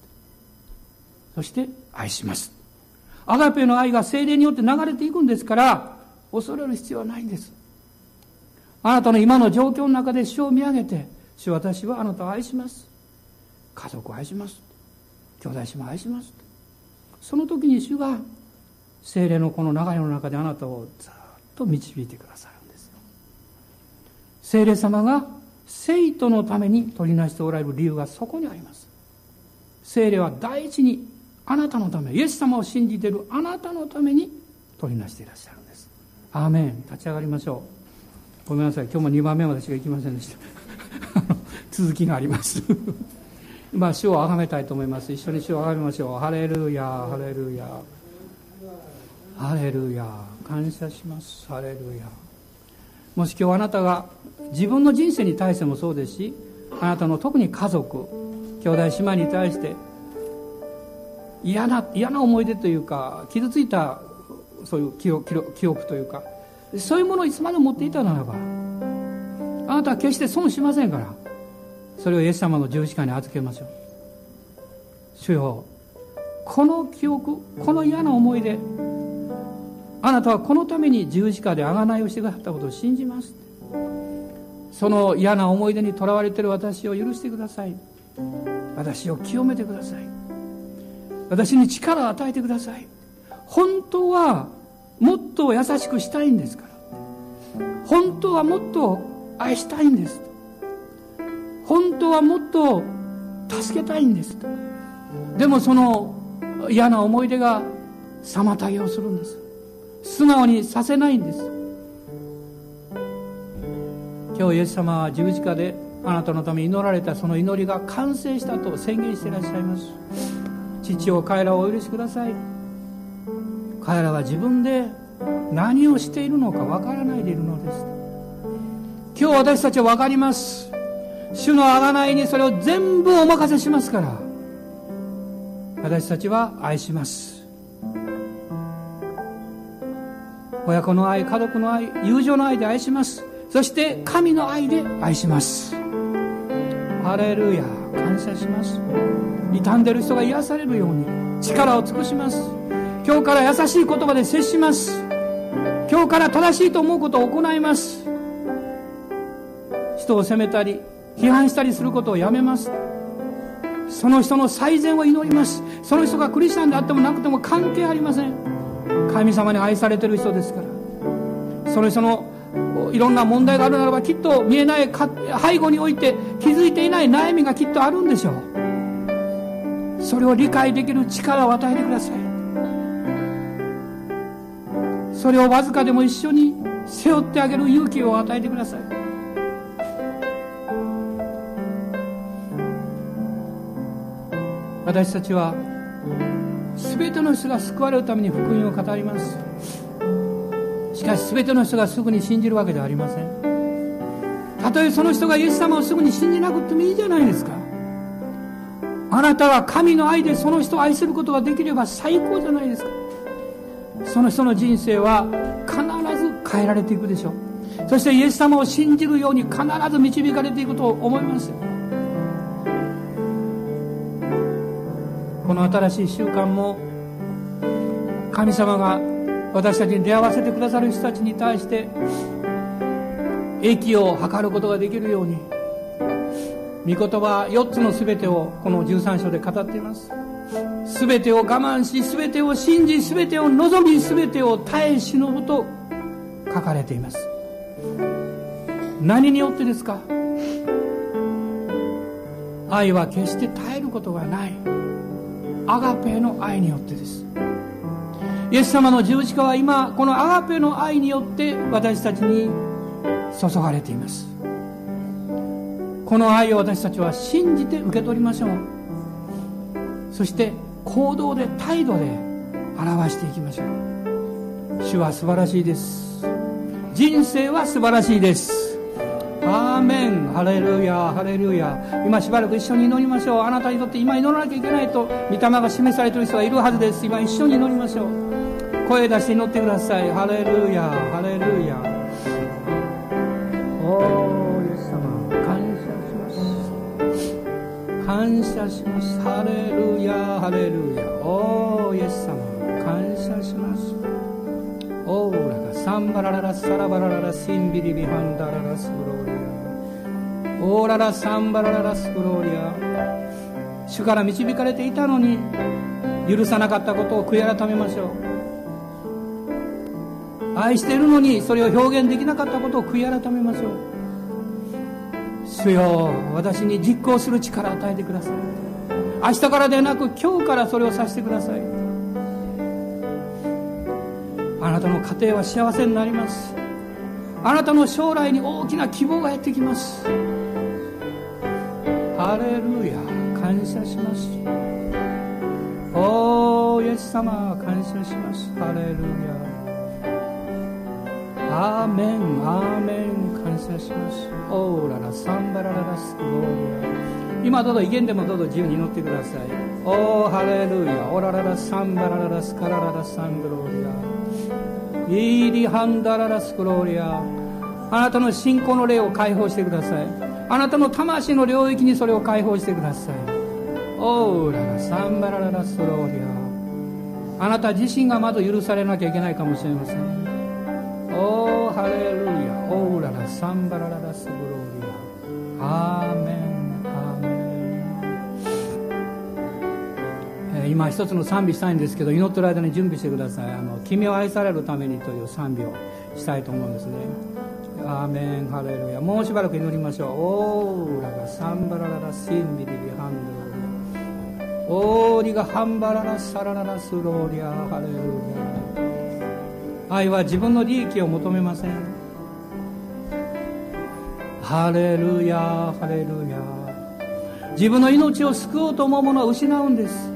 そして愛します。アガペの愛が精霊によって流れていくんですから恐れる必要はないんです。あなたの今の状況の中で主を見上げて主私はあなたを愛します。家族を愛します。兄弟姉妹愛します。その時に主が精霊のこの流れの中であなたをずっと導いてくださるんです。よ精霊様が生徒のために取りなしておられる理由がそこにあります。精霊は第一にあなたのためイエス様を信じているあなたのために取りなしていらっしゃるんです。アーメン。立ち上がりましょう。ごめんなさい。今日も2番目私が行きませんでした。続きがあります。まあ主をあがめたいと思います。一緒に主をあがめましょう。ハレルヤハレルヤハレルヤ感謝します。ハレルヤもし今日あなたが自分の人生に対してもそうですしあなたの特に家族兄弟姉妹に対して嫌な嫌な思い出というか傷ついたそういう記憶記憶というかそういうものをいつまでも持っていたならばあなたは決して損しませんからそれをイエス様の十字架に預けましょう。主よこの記憶この嫌な思い出あなたはこのために十字架で贖いをしてくださったことを信じます。その嫌な思い出にとらわれている私を許してください。私を清めてください。私に力を与えてください。本当はもっと優しくしたいんですから。本当はもっと愛したいんです。本当はもっと助けたいんです。でもその嫌な思い出が妨げをするんです。素直にさせないんです。今日イエス様は十字架であなたのために祈られたその祈りが完成したと宣言していらっしゃいます。父を彼らをお許しください。彼らは自分で何をしているのかわからないでいるのです。今日私たちは分かります。主の贖いにそれを全部お任せしますから。私たちは愛します。親子の愛家族の愛友情の愛で愛します。そして神の愛で愛します。ハレルヤ感謝します。傷んでる人が癒されるように。力を尽くします。今日から優しい言葉で接します。今日から正しいと思うことを行います。人を責めたり批判したりすることをやめます。その人の最善を祈ります。その人がクリスチャンであってもなくても関係ありません。神様に愛されてる人ですから。その人のいろんな問題があるならばきっと見えない背後において気づいていない悩みがきっとあるんでしょう。それを理解できる力を与えてください。それをわずかでも一緒に背負ってあげる勇気を与えてください。私たちは全ての人が救われるために福音を語ります。かし全ての人がすぐに信じるわけではありません。たとえその人がイエス様をすぐに信じなくてもいいじゃないですか。あなたは神の愛でその人を愛することができれば最高じゃないですか。その人の人生は必ず変えられていくでしょう。そしてイエス様を信じるように必ず導かれていくと思います。この新しい習慣も神様が私たちに出会わせてくださる人たちに対して益を図ることができるように御言葉4つの全てをこの13章で語っています。全てを我慢し全てを信じ全てを望み全てを耐え忍ぶと書かれています。何によってですか？愛は決して耐えることがない。アガペの愛によってです。イエス様の十字架は今このアガペの愛によって私たちに注がれています。この愛を私たちは信じて受け取りましょう。そして行動で態度で表していきましょう。主は素晴らしいです。人生は素晴らしいです。アーメン。ハレルヤ。ハレルヤ。今しばらく一緒に祈りましょう。あなたにとって今祈らなきゃいけないと御霊が示されている人がいるはずです。今一緒に祈りましょう。声出して祈ってください。ハレルヤハレルヤ。おーイエス様感謝します。感謝します。ハレルヤハレルヤ。おーイエス様感謝します。オーラがサンバラララサラバラララシンビリビハンダララスクローリア。オーララサンバラララスクローリア。主から導かれていたのに許さなかったことを悔い改めましょう愛しているのにそれを表現できなかったことを悔い改めましょう。主よ私に実行する力を与えてください。明日からでなく今日からそれをさせてください。あなたの家庭は幸せになります。あなたの将来に大きな希望がやってきます。ハレルヤ感謝します。おーイエス様感謝します。ハレルヤ。アーメンアーメン感謝します。オーララサンバラララスクローリア今どうぞ威厳でもどうぞ自由に祈ってください。オーハレルヤ。オラララサンバラララスカラララサングローリアイーリハンダララスクローリアあなたの信仰の霊を解放してください。あなたの魂の領域にそれを解放してください。オーララサンバラララスローリアあなた自身がまず許されなきゃいけないかもしれません。ハレルヤオーララサンバラララスグローリア。アーメンアーメン、えー、今一つの賛美したいんですけど祈ってる間に準備してください。あの君を愛されるためにという賛美をしたいと思うんですね。アーメンハレルヤ。もうしばらく祈りましょう。オーラがサンバラララシンビリビハンドオーリがハンバララサラララスローリア。ハレルヤ。愛は自分の利益を求めません。ハレルヤハレルヤ。自分の命を救おうと思うものは失うんです。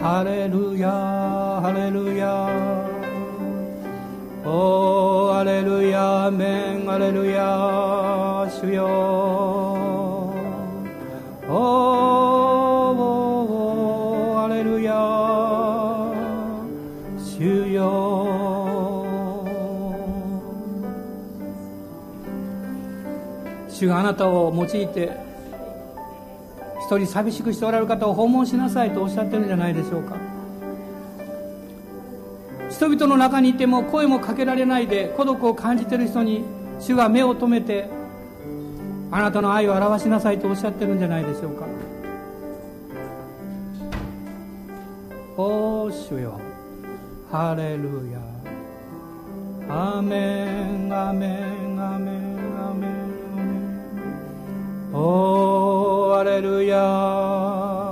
ハレルヤハレルヤ。おーハレルヤメンハレルヤ。主よ。おー。主があなたを用いて一人寂しくしておられる方を訪問しなさいとおっしゃってるんじゃないでしょうか。人々の中にいても声もかけられないで孤独を感じている人に主が目を留めてあなたの愛を表しなさいとおっしゃってるんじゃないでしょうか。おー主よ。ハレルヤ。アメンアメンアメンアメンアメン。おーアレルヤ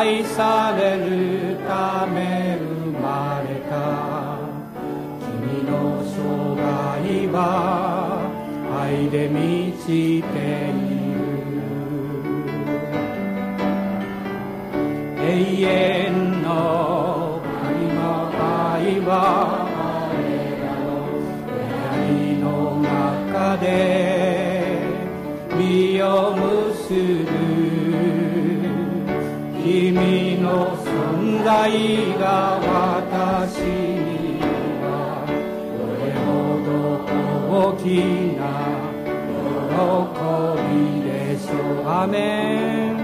愛されるため生まれた。君の生涯は愛で満ちて存在が私にはどれほど大きな喜びでしょう。アメン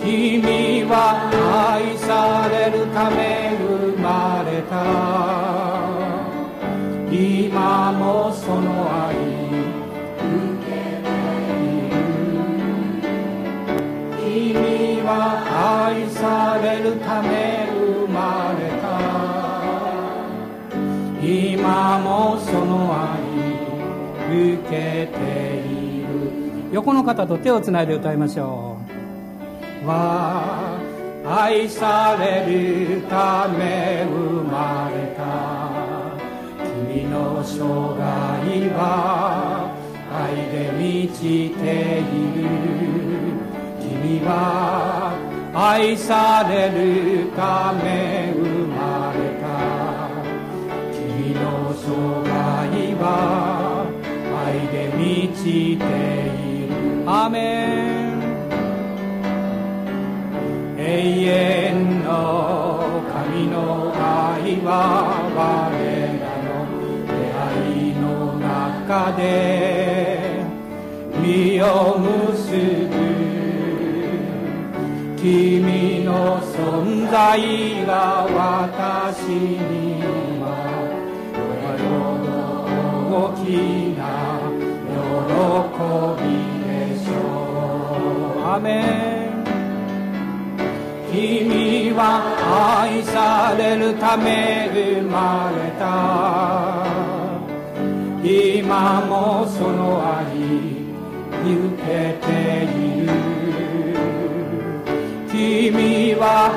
君は愛されるため生まれた今もそのめ生まれた今もその愛受けている横の方と手をつないで歌いましょう。は愛されるため生まれた。君の生涯は愛で満ちている。君は愛されるため生まれた。君の生涯は愛で満ちている。アメン。永遠の神の愛は我らの出会いの中で実を結ぶ君の存在が私には大きな喜びでしょう。アメン。君は愛されるため生まれた。今もその愛受けている。君は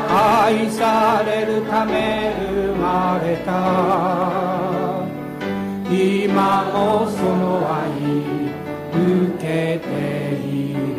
愛されるため生まれた。今もその愛受けている。